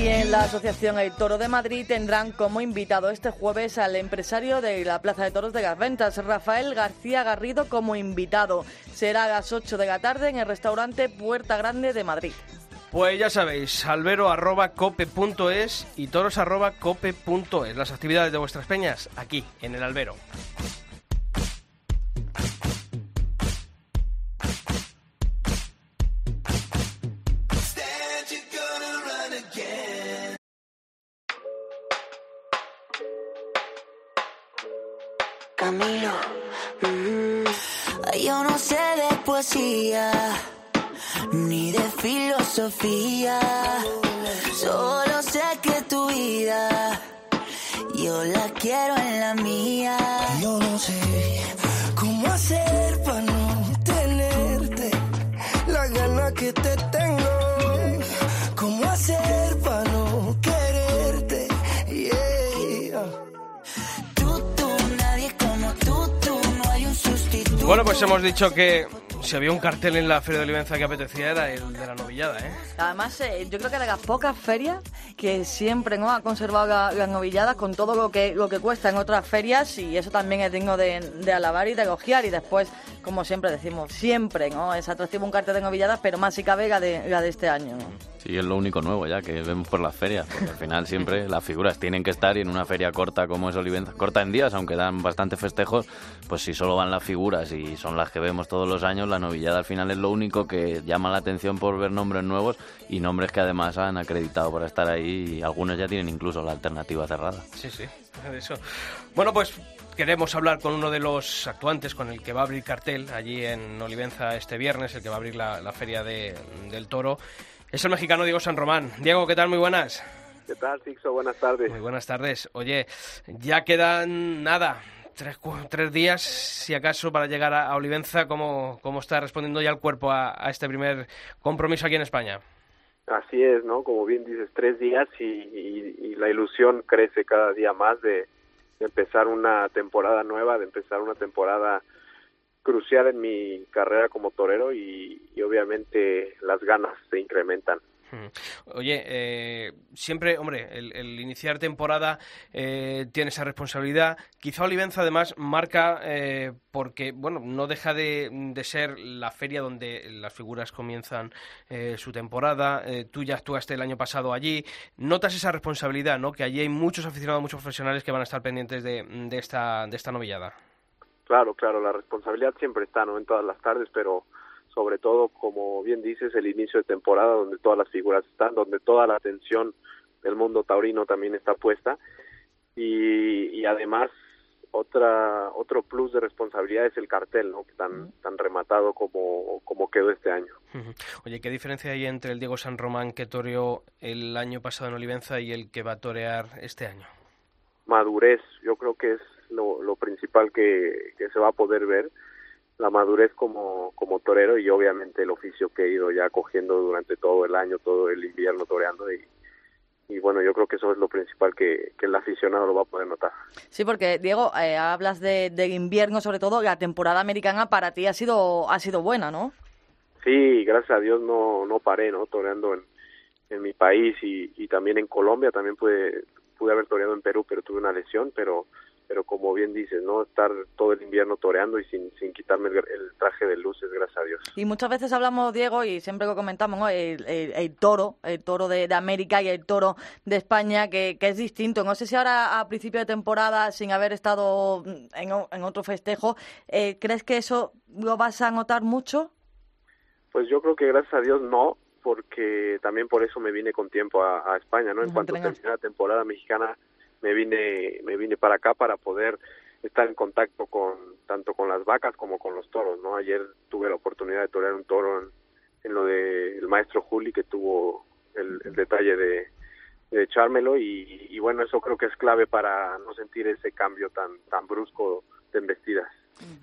Y en la Asociación El Toro de Madrid tendrán como invitado este jueves al empresario de la Plaza de Toros de las Ventas, Rafael García Garrido, como invitado. Será a las 8 de la tarde en el restaurante Puerta Grande de Madrid. Pues ya sabéis, albero.cope.es y toros.cope.es. Las actividades de vuestras peñas aquí, en el albero. Yo no sé de poesía ni de filosofía, solo sé que tu vida yo la quiero en la mía. Yo no sé Bueno, pues hemos dicho que si había un cartel en la Feria de Olivenza que apetecía era el de la novillada, ¿eh? Además, eh, yo creo que de las pocas ferias que siempre no ha conservado la- las novilladas con todo lo que lo que cuesta en otras ferias y eso también es digno de, alabar y de elogiar y después, como siempre decimos, siempre no es atractivo un cartel de novilladas, pero más si cabe la de, la de este año. Sí, es lo único nuevo ya que vemos por las ferias, porque al final siempre las figuras tienen que estar y en una feria corta como es Olivenza, corta en días, aunque dan bastante festejos, pues si solo van las figuras y son las que vemos todos los años, la novillada al final es lo único que llama la atención por ver nombres nuevos y nombres que además han acreditado para estar ahí y algunos ya tienen incluso la alternativa cerrada. Sí, sí, eso. Bueno, pues queremos hablar con uno de los actuantes con el que va a abrir cartel allí en Olivenza este viernes, el que va a abrir la, la Feria de- del Toro. Es el mexicano Diego San Román. Diego, ¿qué tal? Muy buenas. ¿Qué tal, Sixo? Buenas tardes. Muy buenas tardes. Oye, ya quedan nada, tres, días, si acaso, para llegar a, a Olivenza. ¿Cómo, ¿Cómo está respondiendo ya el cuerpo a, a este primer compromiso aquí en España? Así es, ¿no? Como bien dices, tres días y, y- y la ilusión crece cada día más de, de empezar una temporada nueva, de empezar una temporada crucial en mi carrera como torero y, obviamente las ganas se incrementan. Oye, eh, siempre, hombre, el, iniciar temporada eh, tiene esa responsabilidad. Quizá Olivenza además marca eh, porque, bueno, no deja de, ser la feria donde las figuras comienzan su temporada. tú ya actuaste el año pasado allí. Notas esa responsabilidad, ¿no? Que allí hay muchos aficionados, muchos profesionales que van a estar pendientes de, de esta, de esta novillada. Claro, claro, la responsabilidad siempre está, ¿no? En todas las tardes, pero sobre todo, como bien dices, el inicio de temporada donde todas las figuras están, donde toda la atención del mundo taurino también está puesta y, además otra otro plus de responsabilidad es el cartel, ¿no? Tan tan rematado como como quedó este año. Oye, ¿qué diferencia hay entre el Diego San Román que toreó el año pasado en Olivenza y el que va a torear este año? Madurez, yo creo que es lo, lo principal que, que se va a poder ver la madurez como, como torero y obviamente el oficio que he ido ya cogiendo durante todo el año, todo el invierno toreando y, y bueno, yo creo que eso es lo principal que, que el aficionado lo va a poder notar. Sí, porque Diego, eh, hablas de, de, invierno sobre todo, la temporada americana para ti ha sido, ha sido buena, ¿no? Sí, gracias a Dios no, no paré, ¿no? Toreando en, en mi país y, y también en Colombia, también pude, pude haber toreado en Perú, pero tuve una lesión, pero pero como bien dices, ¿no? Estar todo el invierno toreando y sin, sin quitarme el, traje de luces, gracias a Dios. Y muchas veces hablamos, Diego, y siempre lo comentamos, ¿no? el, el, toro, el toro de, América y el toro de España, que, que, es distinto. No sé si ahora a principio de temporada, sin haber estado en, en otro festejo, eh, ¿crees que eso lo vas a notar mucho? Pues yo creo que gracias a Dios no, porque también por eso me vine con tiempo a, a España, ¿no? En cuanto termine la temporada mexicana me vine me vine para acá para poder estar en contacto con tanto con las vacas como con los toros no ayer tuve la oportunidad de torear un toro en, lo de el maestro Juli que tuvo el, detalle de, de echármelo y, y, bueno eso creo que es clave para no sentir ese cambio tan tan brusco de embestidas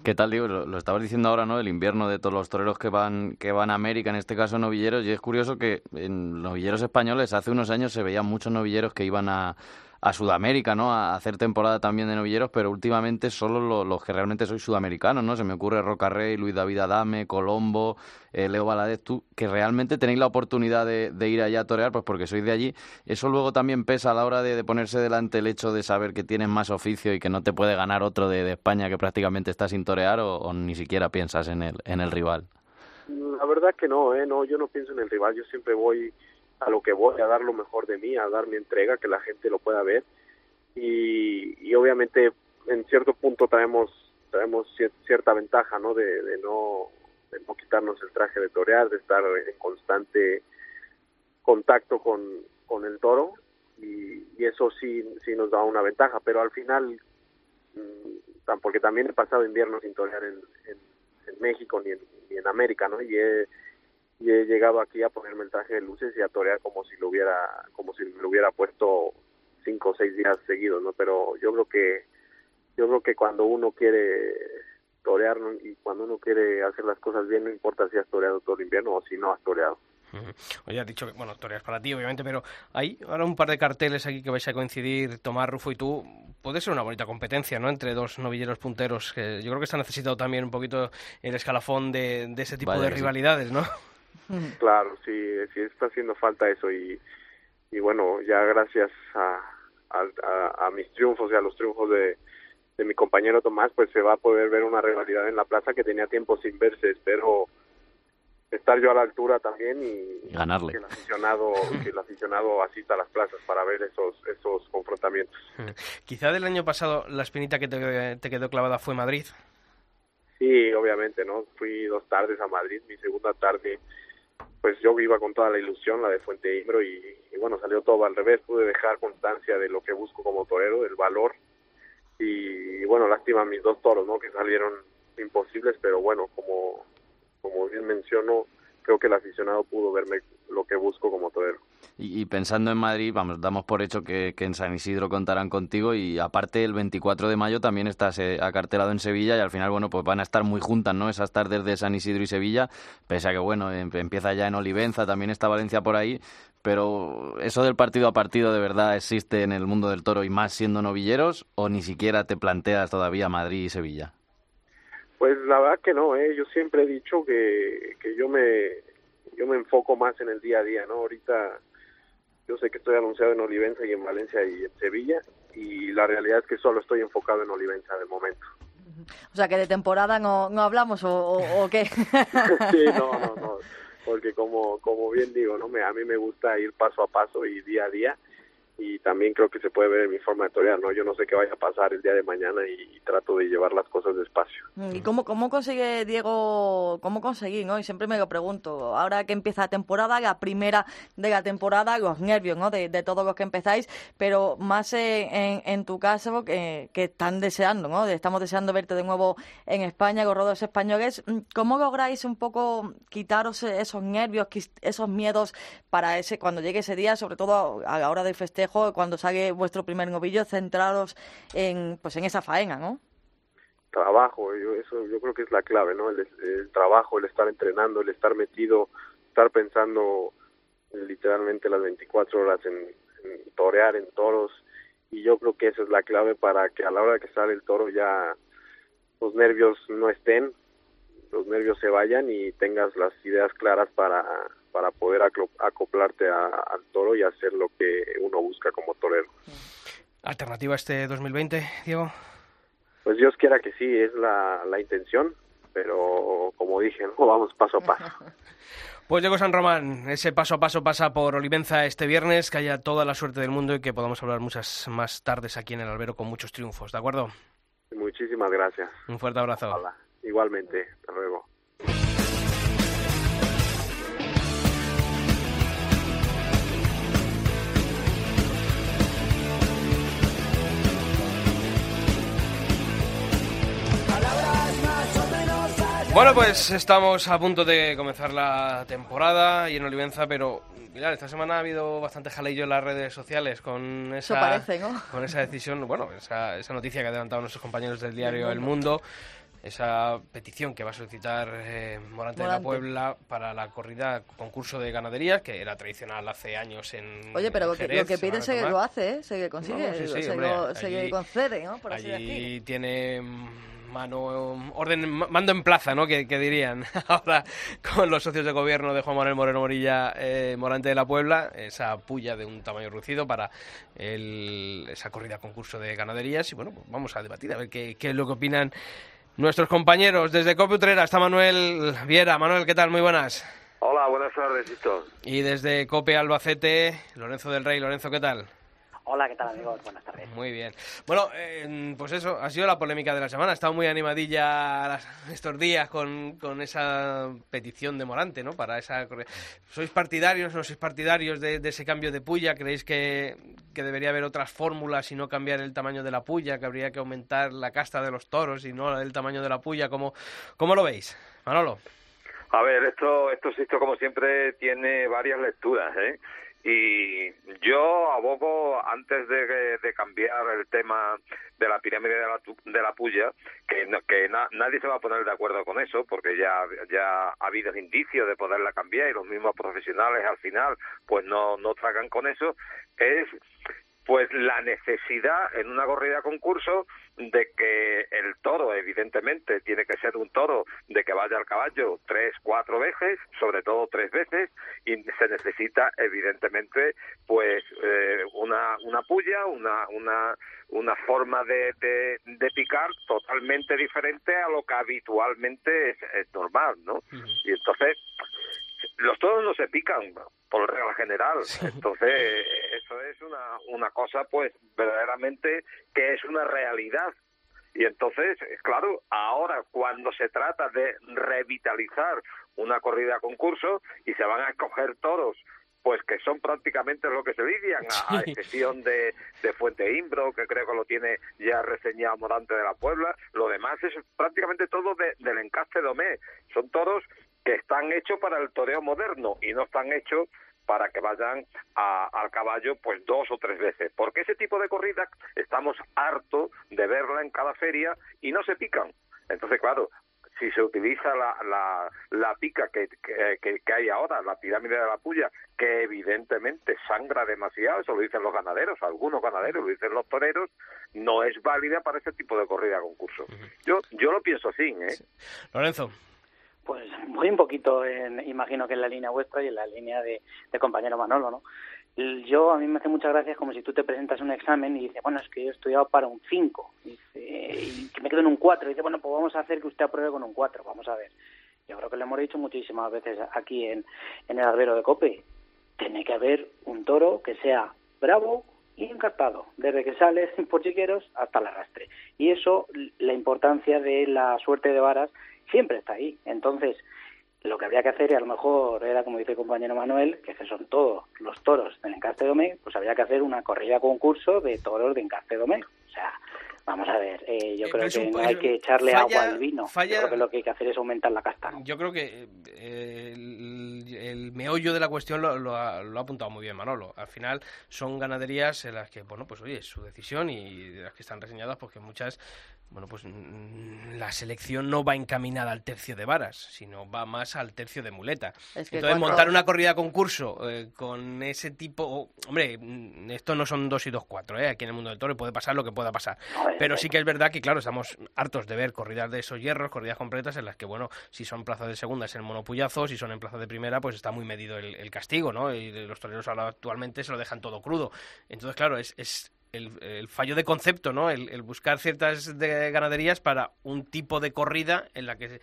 ¿Qué tal, digo? Lo, estabas diciendo ahora, ¿no? El invierno de todos los toreros que van, que van a América, en este caso novilleros, y es curioso que en novilleros españoles hace unos años se veían muchos novilleros que iban a, a Sudamérica, ¿no? A hacer temporada también de novilleros, pero últimamente solo los, que realmente sois sudamericanos, ¿no? Se me ocurre Roca Rey, Luis David Adame, Colombo, eh, Leo Valadez, tú, que realmente tenéis la oportunidad de, ir allá a torear, pues porque sois de allí. Eso luego también pesa a la hora de, ponerse delante el hecho de saber que tienes más oficio y que no te puede ganar otro de, España que prácticamente está sin torear o, ni siquiera piensas en el, en el rival. La verdad que no, ¿eh? No, yo no pienso en el rival, yo siempre voy a lo que voy, a dar lo mejor de mí, a dar mi entrega, que la gente lo pueda ver. Y, y obviamente en cierto punto traemos traemos cierta ventaja, ¿no? De, no de no quitarnos el traje de torear, de estar en constante contacto con, con el toro y, y eso sí sí nos da una ventaja, pero al final mmm, porque también he pasado invierno sin torear en México ni en, ni en América, ¿no? Y he y he llegado aquí a ponerme el traje de luces y a torear como si lo hubiera como si me lo hubiera puesto cinco o seis días seguidos no pero yo creo que yo creo que cuando uno quiere torear y cuando uno quiere hacer las cosas bien no importa si has toreado todo el invierno o si no has toreado Oye, has dicho que, bueno, toreas para ti, obviamente, pero hay ahora un par de carteles aquí que vais a coincidir, Tomás Rufo y tú. Puede ser una bonita competencia, ¿no? Entre dos novilleros punteros, que yo creo que está necesitado también un poquito el escalafón de, de ese tipo de rivalidades, ¿no? Claro, sí, sí está haciendo falta eso y, y bueno, ya gracias a, a, a, mis triunfos y a los triunfos de, de mi compañero Tomás, pues se va a poder ver una rivalidad en la plaza que tenía tiempo sin verse. Espero estar yo a la altura también y ganarle. que el aficionado que el aficionado asista a las plazas para ver esos esos confrontamientos. Quizá del año pasado la espinita que te, te quedó clavada fue Madrid. Sí obviamente no fui dos tardes a Madrid mi segunda tarde pues yo iba con toda la ilusión, la de Fuente Imbro, y, bueno, salió todo al revés, pude dejar constancia de lo que busco como torero, del valor, y, bueno, lástima mis dos toros, ¿no? Que salieron imposibles, pero bueno, como, como bien menciono, creo que el aficionado pudo verme lo que busco como torero. Y, pensando en Madrid, vamos, damos por hecho que, en San Isidro contarán contigo y aparte el 24 de mayo también estás eh, acartelado en Sevilla y al final, bueno, pues van a estar muy juntas, ¿no? Esas tardes de San Isidro y Sevilla, pese a que, bueno, em, empieza ya en Olivenza, también está Valencia por ahí, pero eso del partido a partido de verdad existe en el mundo del toro y más siendo novilleros o ni siquiera te planteas todavía Madrid y Sevilla? Pues la verdad que no, ¿eh? yo siempre he dicho que, que yo me yo me enfoco más en el día a día, ¿no? Ahorita yo sé que estoy anunciado en Olivenza y en Valencia y en Sevilla y la realidad es que solo estoy enfocado en Olivenza de momento. O sea, que de temporada no, no hablamos o, o, o qué. sí, no, no, no, porque como, como bien digo, ¿no? Me, a mí me gusta ir paso a paso y día a día y también creo que se puede ver en mi forma de torear, ¿no? Yo no sé qué vaya a pasar el día de mañana y, y trato de llevar las cosas despacio. ¿Y cómo, cómo consigue Diego, cómo conseguir, no? Y siempre me lo pregunto, ahora que empieza la temporada, la primera de la temporada, los nervios, ¿no? De, de todos los que empezáis, pero más en, en tu caso, que, que están deseando, ¿no? Estamos deseando verte de nuevo en España, con rodos españoles. ¿Cómo lográis un poco quitaros esos nervios, esos miedos para ese, cuando llegue ese día, sobre todo a la hora del festejo, cuando sale vuestro primer novillo, centrados en, pues en esa faena, ¿no? trabajo, yo, eso yo creo que es la clave, ¿no? El, el trabajo, el estar entrenando, el estar metido, estar pensando literalmente las 24 horas en, en torear en toros y yo creo que esa es la clave para que a la hora que sale el toro ya los nervios no estén, los nervios se vayan y tengas las ideas claras para para poder acoplarte a- al toro y hacer lo que uno busca como torero. ¿Alternativa este 2020, Diego? Pues Dios quiera que sí, es la, la intención, pero como dije, no vamos paso a paso. Pues Diego San Román, ese paso a paso pasa por Olivenza este viernes, que haya toda la suerte del mundo y que podamos hablar muchas más tardes aquí en el albero con muchos triunfos, ¿de acuerdo? Muchísimas gracias. Un fuerte abrazo. Igualmente, hasta luego. Bueno, pues estamos a punto de comenzar la temporada y en Olivenza, pero mirad, esta semana ha habido bastante jaleillo en las redes sociales con esa, Eso parece, ¿no? con esa decisión, bueno, esa, esa noticia que adelantaban nuestros compañeros del diario El Mundo, esa petición que va a solicitar eh, Morante, de la. Puebla para la corrida concurso de ganaderías, que era tradicional hace años en Oye, pero en lo que, Jerez, lo que pide se lo hace, ¿eh? Se le consigue, No, sí, sí, se, hombre, lo, se concede, ¿no? Por así Allí decir. tiene mano, orden, ma- mando en plaza, ¿no? Que, que dirían ahora con los socios de gobierno de Juan Manuel Moreno Morilla, eh, Morante de la Puebla, esa puya de un tamaño reducido para el- esa corrida concurso de ganaderías. Y bueno, pues vamos a debatir a ver qué, qué es lo que opinan nuestros compañeros. Desde Cope Utrera está Manuel Viera. Manuel, ¿qué tal? Muy buenas. Hola, buenas tardes. Y desde Cope Albacete, Lorenzo del Rey. Lorenzo, ¿qué tal? Hola, ¿qué tal amigos? Buenas tardes. Muy bien. Bueno, eh, pues eso, ha sido la polémica de la semana. Ha estado muy animadilla las- estos días con, con esa petición de Morante, ¿no? Para esa... ¿Sois partidarios o no sois partidarios de, de ese cambio de puya? ¿Creéis que, que debería haber otras fórmulas y no cambiar el tamaño de la puya? ¿Que habría que aumentar la casta de los toros y no el tamaño de la puya? ¿Cómo, cómo lo veis? Manolo. A ver, esto, esto, Sisto, como siempre, tiene varias lecturas, ¿eh? Y yo abogo, antes de, de cambiar el tema de la pirámide de la, de la puya, que, no- nadie se va a poner de acuerdo con eso, porque ya, ya ha habido indicios de poderla cambiar y los mismos profesionales al final pues no, no tragan con eso, es pues la necesidad en una corrida concurso de que el toro, evidentemente, tiene que ser un toro de que vaya al caballo tres, cuatro veces, sobre todo tres veces, y se necesita, evidentemente, pues eh, una, una puya, una, una, una forma de, de, de picar totalmente diferente a lo que habitualmente es, es normal, ¿no? Y entonces, los toros no se pican por regla general. Entonces eso es una una cosa pues verdaderamente que es una realidad. Y entonces claro ahora cuando se trata de revitalizar una corrida a concurso y se van a escoger toros pues que son prácticamente lo que se lidian, a, excepción de, de Fuente Imbro, que creo que lo tiene ya reseñado Morante de la Puebla, lo demás es prácticamente todo de- del encaste domé. Son toros que están hechos para el toreo moderno y no están hechos para que vayan a- al caballo pues dos o tres veces. Porque ese tipo de corridas estamos hartos de verla en cada feria y no se pican. Entonces, claro, si se utiliza la, la, la pica que, que, que- hay ahora, la pirámide de la puya, que evidentemente sangra demasiado, eso lo dicen los ganaderos, algunos ganaderos, lo dicen los toreros, no es válida para ese tipo de corrida a concurso. Yo, yo lo pienso así, ¿eh? Lorenzo. Pues voy un poquito, en, imagino que en la línea vuestra y en la línea de, de compañero Manolo, ¿no? Yo, a mí me hace muchas gracias como si tú te presentas un examen y dices, bueno, es que yo he estudiado para un 5 y que me quedo en un 4. Y dice, bueno, pues vamos a hacer que usted apruebe con un 4, vamos a ver. Yo creo que le hemos dicho muchísimas veces aquí en, en el albero de Cope. Tiene que haber un toro que sea bravo y encartado, desde que sale por chiqueros hasta el arrastre. Y eso, la importancia de la suerte de varas, siempre está ahí. Entonces, lo que habría que hacer, y a lo mejor era como dice el compañero Manuel, que son todos los toros del encaste domé, pues habría que hacer una corrida concurso de toros de encaste domé. O sea, vamos a ver, eh, yo creo que no hay que echarle agua al vino. Yo creo que lo que hay que hacer es aumentar la casta. Yo creo que eh, el, el, meollo de la cuestión lo, lo, ha, lo, ha, apuntado muy bien Manolo. Al final son ganaderías en las que, bueno, pues oye, es su decisión y las que están reseñadas, porque muchas bueno, pues mm, la selección no va encaminada al tercio de varas, sino va más al tercio de muleta. Es que Entonces, montar una corrida concurso eh, con ese tipo... Hombre, mm, esto no son dos y dos cuatro, ¿eh? Aquí en el mundo del toro puede pasar lo que pueda pasar. Pero sí que es verdad que, claro, estamos hartos de ver corridas de esos hierros, corridas completas, en las que, bueno, si son plazas de segunda es el monopullazo, si son en plaza de primera, pues está muy medido el, el castigo, ¿no? Y los toreros ahora actualmente se lo dejan todo crudo. Entonces, claro, es, es el, fallo de concepto, ¿no? El, el buscar ciertas de ganaderías para un tipo de corrida en la que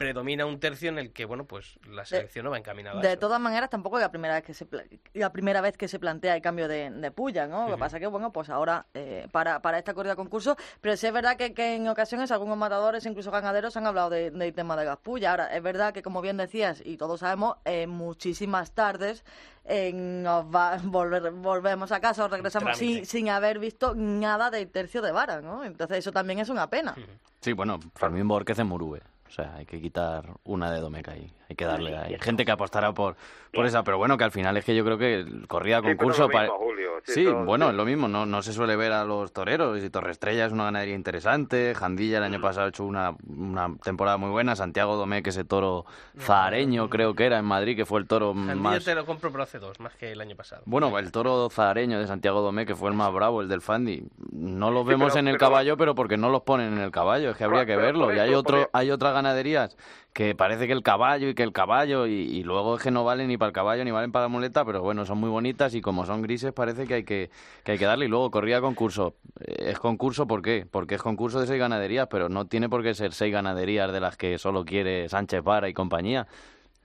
predomina un tercio en el que bueno pues la selección de, no va encaminada de a eso. todas maneras tampoco es la primera vez que se la primera vez que se plantea el cambio de, de puya no uh -huh. lo que pasa que bueno pues ahora eh, para, para esta corrida concurso pero sí es verdad que, que, en ocasiones algunos matadores incluso ganaderos han hablado del de, tema de las pullas ahora es verdad que como bien decías y todos sabemos eh, muchísimas tardes eh, nos va, volver, volvemos a casa o regresamos sin, sin, haber visto nada del tercio de vara no entonces eso también es una pena uh -huh. sí bueno Fermín Borquez en Murube o sea, hay que quitar una de Domeca ahí. Hay que darle. Hay gente que apostará por, por esa, pero bueno, que al final es que yo creo que corrida concurso. Sí, mismo, Julio. Sí, sí bueno, sí. es lo mismo. No, no se suele ver a los toreros. Y Torre Estrella es una ganadería interesante. Jandilla el año mm. pasado ha hecho una, una temporada muy buena. Santiago Domé, que ese toro zahareño, creo que era en Madrid, que fue el toro Jandilla más. te lo compro por hace dos, más que el año pasado. Bueno, el toro zahareño de Santiago Domé, que fue el más bravo, el del Fandi. No los vemos pero, en el pero... caballo, pero porque no los ponen en el caballo. Es que habría que verlo. Y hay, otro, hay otras ganaderías que parece que el caballo y que el caballo y, y, luego es que no valen ni para el caballo ni valen para la muleta, pero bueno, son muy bonitas y como son grises parece que hay que, que, hay que darle. Y luego corría concurso. ¿Es concurso por qué? Porque es concurso de seis ganaderías, pero no tiene por qué ser seis ganaderías de las que solo quiere Sánchez Vara y compañía.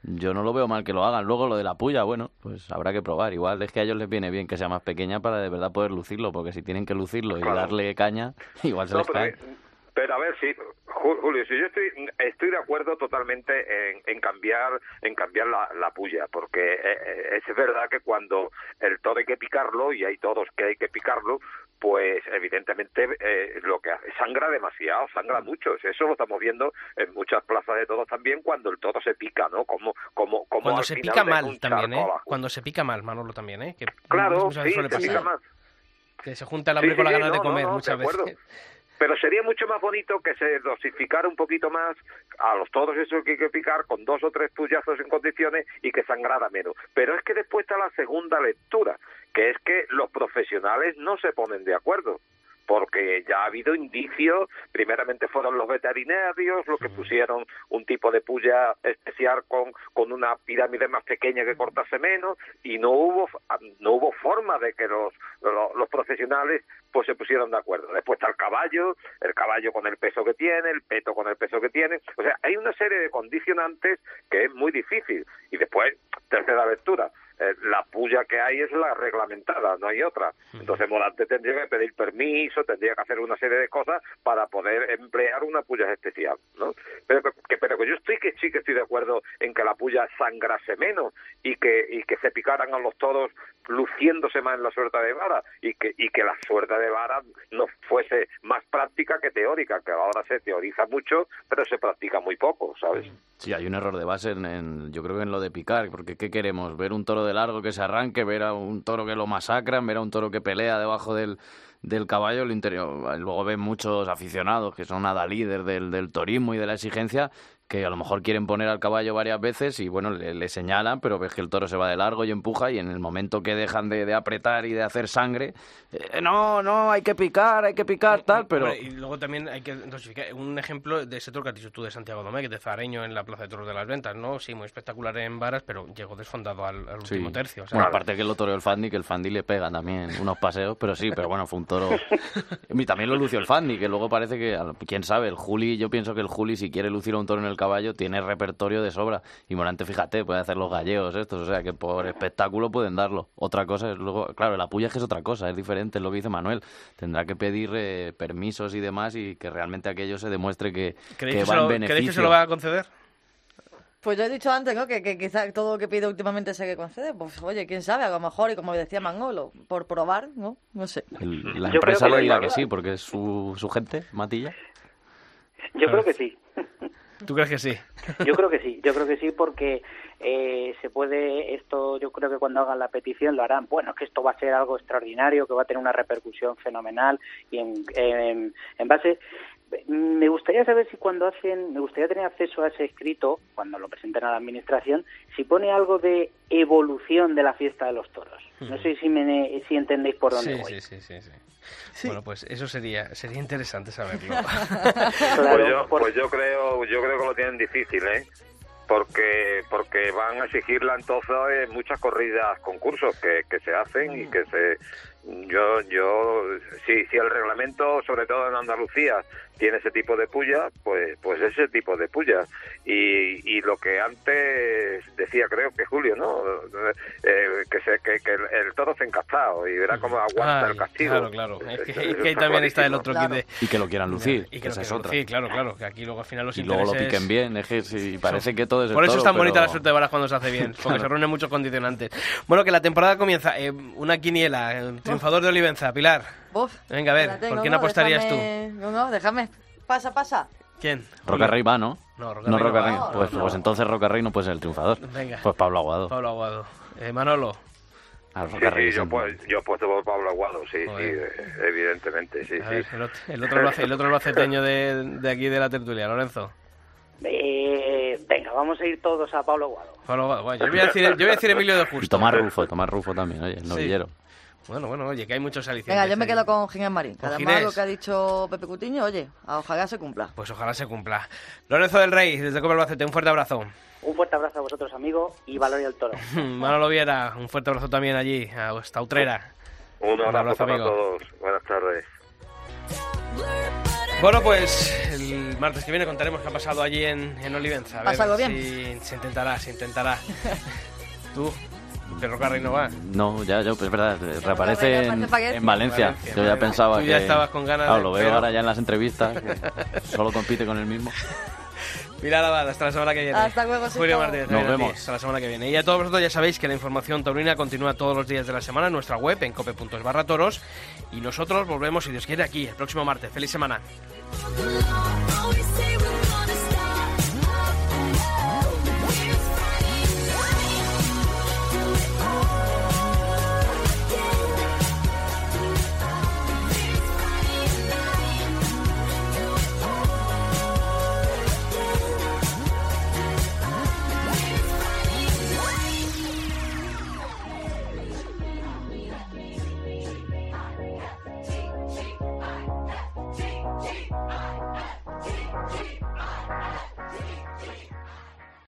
Yo no lo veo mal que lo hagan. Luego lo de la puya, bueno, pues habrá que probar. Igual es que a ellos les viene bien que sea más pequeña para de verdad poder lucirlo, porque si tienen que lucirlo y darle caña, igual se no, les cae. Pero a ver, sí, Julio, si yo estoy, estoy de acuerdo totalmente en, en cambiar, en cambiar la, la puya, porque eh, es verdad que cuando el todo hay que picarlo, y hay todos que hay que picarlo, pues evidentemente eh, lo que hace sangra demasiado, sangra mucho. Eso lo estamos viendo en muchas plazas de todos también cuando el todo se pica, ¿no? Como, como, como cuando se pica mal también, ¿eh? Abajo. Cuando se pica mal, Manolo también, ¿eh? Que claro, sí, se pica mal. Que se junta el hambre sí, con la sí, ganas no, de comer no, no, muchas veces. Pero sería mucho más bonito que se dosificara un poquito más a los todos esos que hay que picar con dos o tres puyazos en condiciones y que sangrara menos. Pero es que después está la segunda lectura, que es que los profesionales no se ponen de acuerdo porque ya ha habido indicios, primeramente fueron los veterinarios los que pusieron un tipo de puya especial con, con una pirámide más pequeña que cortase menos y no hubo no hubo forma de que los, los, los profesionales pues se pusieran de acuerdo. Después está el caballo, el caballo con el peso que tiene, el peto con el peso que tiene, o sea, hay una serie de condicionantes que es muy difícil. Y después, tercera lectura, eh, la puya que hay es la reglamentada, no hay otra. Entonces Morante tendría que pedir permiso, tendría que hacer una serie de cosas para poder emplear una puya especial, ¿no? Pero que, pero que yo estoy que sí que estoy de acuerdo en que la puya sangrase menos y que y que se picaran a los toros luciéndose más en la suerte de vara y que y que la suerte de vara no fuese más práctica que teórica, que ahora se teoriza mucho, pero se practica muy poco, ¿sabes? Sí, hay un error de base en, en yo creo que en lo de picar, porque ¿qué queremos? Ver un toro de largo que se arranque, ver a un toro que lo masacran, ver a un toro que pelea debajo del, del caballo, el interior. Luego ven muchos aficionados que son nada líder del, del torismo y de la exigencia que a lo mejor quieren poner al caballo varias veces y bueno, le, le señalan, pero ves que el toro se va de largo y empuja y en el momento que dejan de, de apretar y de hacer sangre, eh, no, no, hay que picar, hay que picar, tal, pero... Hombre, y luego también hay que dosificar. Un ejemplo de ese toro que has dicho tú de Santiago Domecq, de Fareño en la Plaza de Toros de las Ventas, ¿no? Sí, muy espectacular en varas, pero llegó desfondado al, al Sí. último tercio. o sea, bueno, aparte que lo toreó el Fandi, que el Fandi le pega también unos paseos, pero sí, pero bueno, fue un toro... Y también lo lució el Fandi, que luego parece que, quién sabe, el Juli, yo pienso que el Juli, si quiere lucir a un toro en el caballo, tiene repertorio de sobra. Y Morante, fíjate, puede hacer los gallegos estos, o sea, que por espectáculo pueden darlo. Otra cosa es luego, claro, la puya es que es otra cosa, es diferente, es lo que dice Manuel. Tendrá que pedir eh, permisos y demás y que realmente aquello se demuestre que, ¿Creéis que va lo, en ¿creéis que se lo va a conceder? Pues yo he dicho antes, ¿no? Que, que quizá todo lo que pide últimamente se que concede. Pues oye, quién sabe, a lo mejor, y como decía Mangolo, por probar, ¿no? No sé. El- la Yo empresa que dirá que sí, porque es su, su gente, Matilla. Yo creo que sí. ¿Tú crees que sí? Yo creo que sí, yo creo que sí porque eh, se puede, esto yo creo que cuando hagan la petición lo harán, bueno, es que esto va a ser algo extraordinario, que va a tener una repercusión fenomenal y en, base, me gustaría saber si cuando hacen, me gustaría tener acceso a ese escrito, cuando lo presenten a la administración, si pone algo de evolución de la fiesta de los toros. No sé si, me, si entendéis por dónde Sí, voy. sí, sí, sí, sí. Bueno, pues eso sería sería interesante saberlo. pues yo, pues yo creo, yo creo que lo tienen difícil, ¿eh? Porque porque van a exigirla entonces en muchas corridas, concursos que, que se hacen y que se yo yo si si el reglamento sobre todo en Andalucía tiene ese tipo de puya, pues pues ese tipo de puya y, y lo que antes decía creo que Julio, ¿no? Eh, que se que, que el, el toro se encastado y verá cómo aguanta Ay, el castigo. Claro, claro. Es que, es que ahí también está el otro Claro. kit de... Y que lo quieran lucir, Y que que esa lo es otra. lucir, claro, claro. Que aquí luego al final los Y luego lo piquen bien, es que sí, parece que todo es el Por eso toro, es tan bonita pero- la suerte de varas cuando se hace bien, porque Claro. se reúnen muchos condicionantes. Bueno, que la temporada comienza. eh, una quiniela, el triunfador de Olivenza, Pilar. Uf, Venga, a ver, espérate, ¿por no, quién no, apostarías déjame- No, no, déjame. Pasa, pasa. tú? ¿Quién? Roca Rey va, ¿no? No, Roca No, Rey Roca. Rey. No, Pues, no. pues entonces Roca Rey no puede ser el triunfador. Venga. Pues Pablo Aguado. Pablo Aguado. Eh, Manolo. Ah, Sí, Rey sí, yo, pues, yo he puesto por Pablo Aguado, sí, Joder. sí, evidentemente, sí, A sí. ver, el otro, el otro, albace- el otro albaceteño de, de aquí de la tertulia, Lorenzo. Eh, venga, vamos a ir todos a Pablo Guado. Pablo Aguado. Bueno, yo, voy a decir, yo voy a decir Emilio de Justo. Y Tomás Rufo, Tomás Rufo también, oye, el novillero. Bueno, bueno, oye, que hay muchos alicientes. Venga, yo me ahí. quedo con Ginés Marín. Con además Ginés. lo que ha dicho Pepe Cutiño, oye, ojalá se cumpla. Pues ojalá se cumpla. Lorenzo del Rey, desde Copa Albacete, un fuerte abrazo. Un fuerte abrazo a vosotros, amigos, y Valoria el Toro. Manolo Viera, un fuerte abrazo también allí, hasta Utrera. Un abrazo, abrazo, para amigo. todos. Buenas tardes. Bueno, pues el martes que viene contaremos qué ha pasado allí en, en Olivenza. A ver ¿Pasa algo bien? si se intentará, se intentará. Tú, que Roca Rey no va. No, ya, yo, pues es verdad, reaparece en, Valencia. en Valencia. Valencia, Yo ya pensaba Tú que... ya estabas con ganas Claro, de- lo veo pero- ahora ya en las entrevistas, que solo compite con el mismo. Pilar Abad, hasta la semana que viene. Hasta luego, Julio. Martínez, Nos vemos. Hasta la semana que viene. Y a todos vosotros ya sabéis que la información taurina continúa todos los días de la semana en nuestra web, en cope.es barra toros. Y nosotros volvemos, si Dios quiere, aquí el próximo martes. ¡Feliz semana!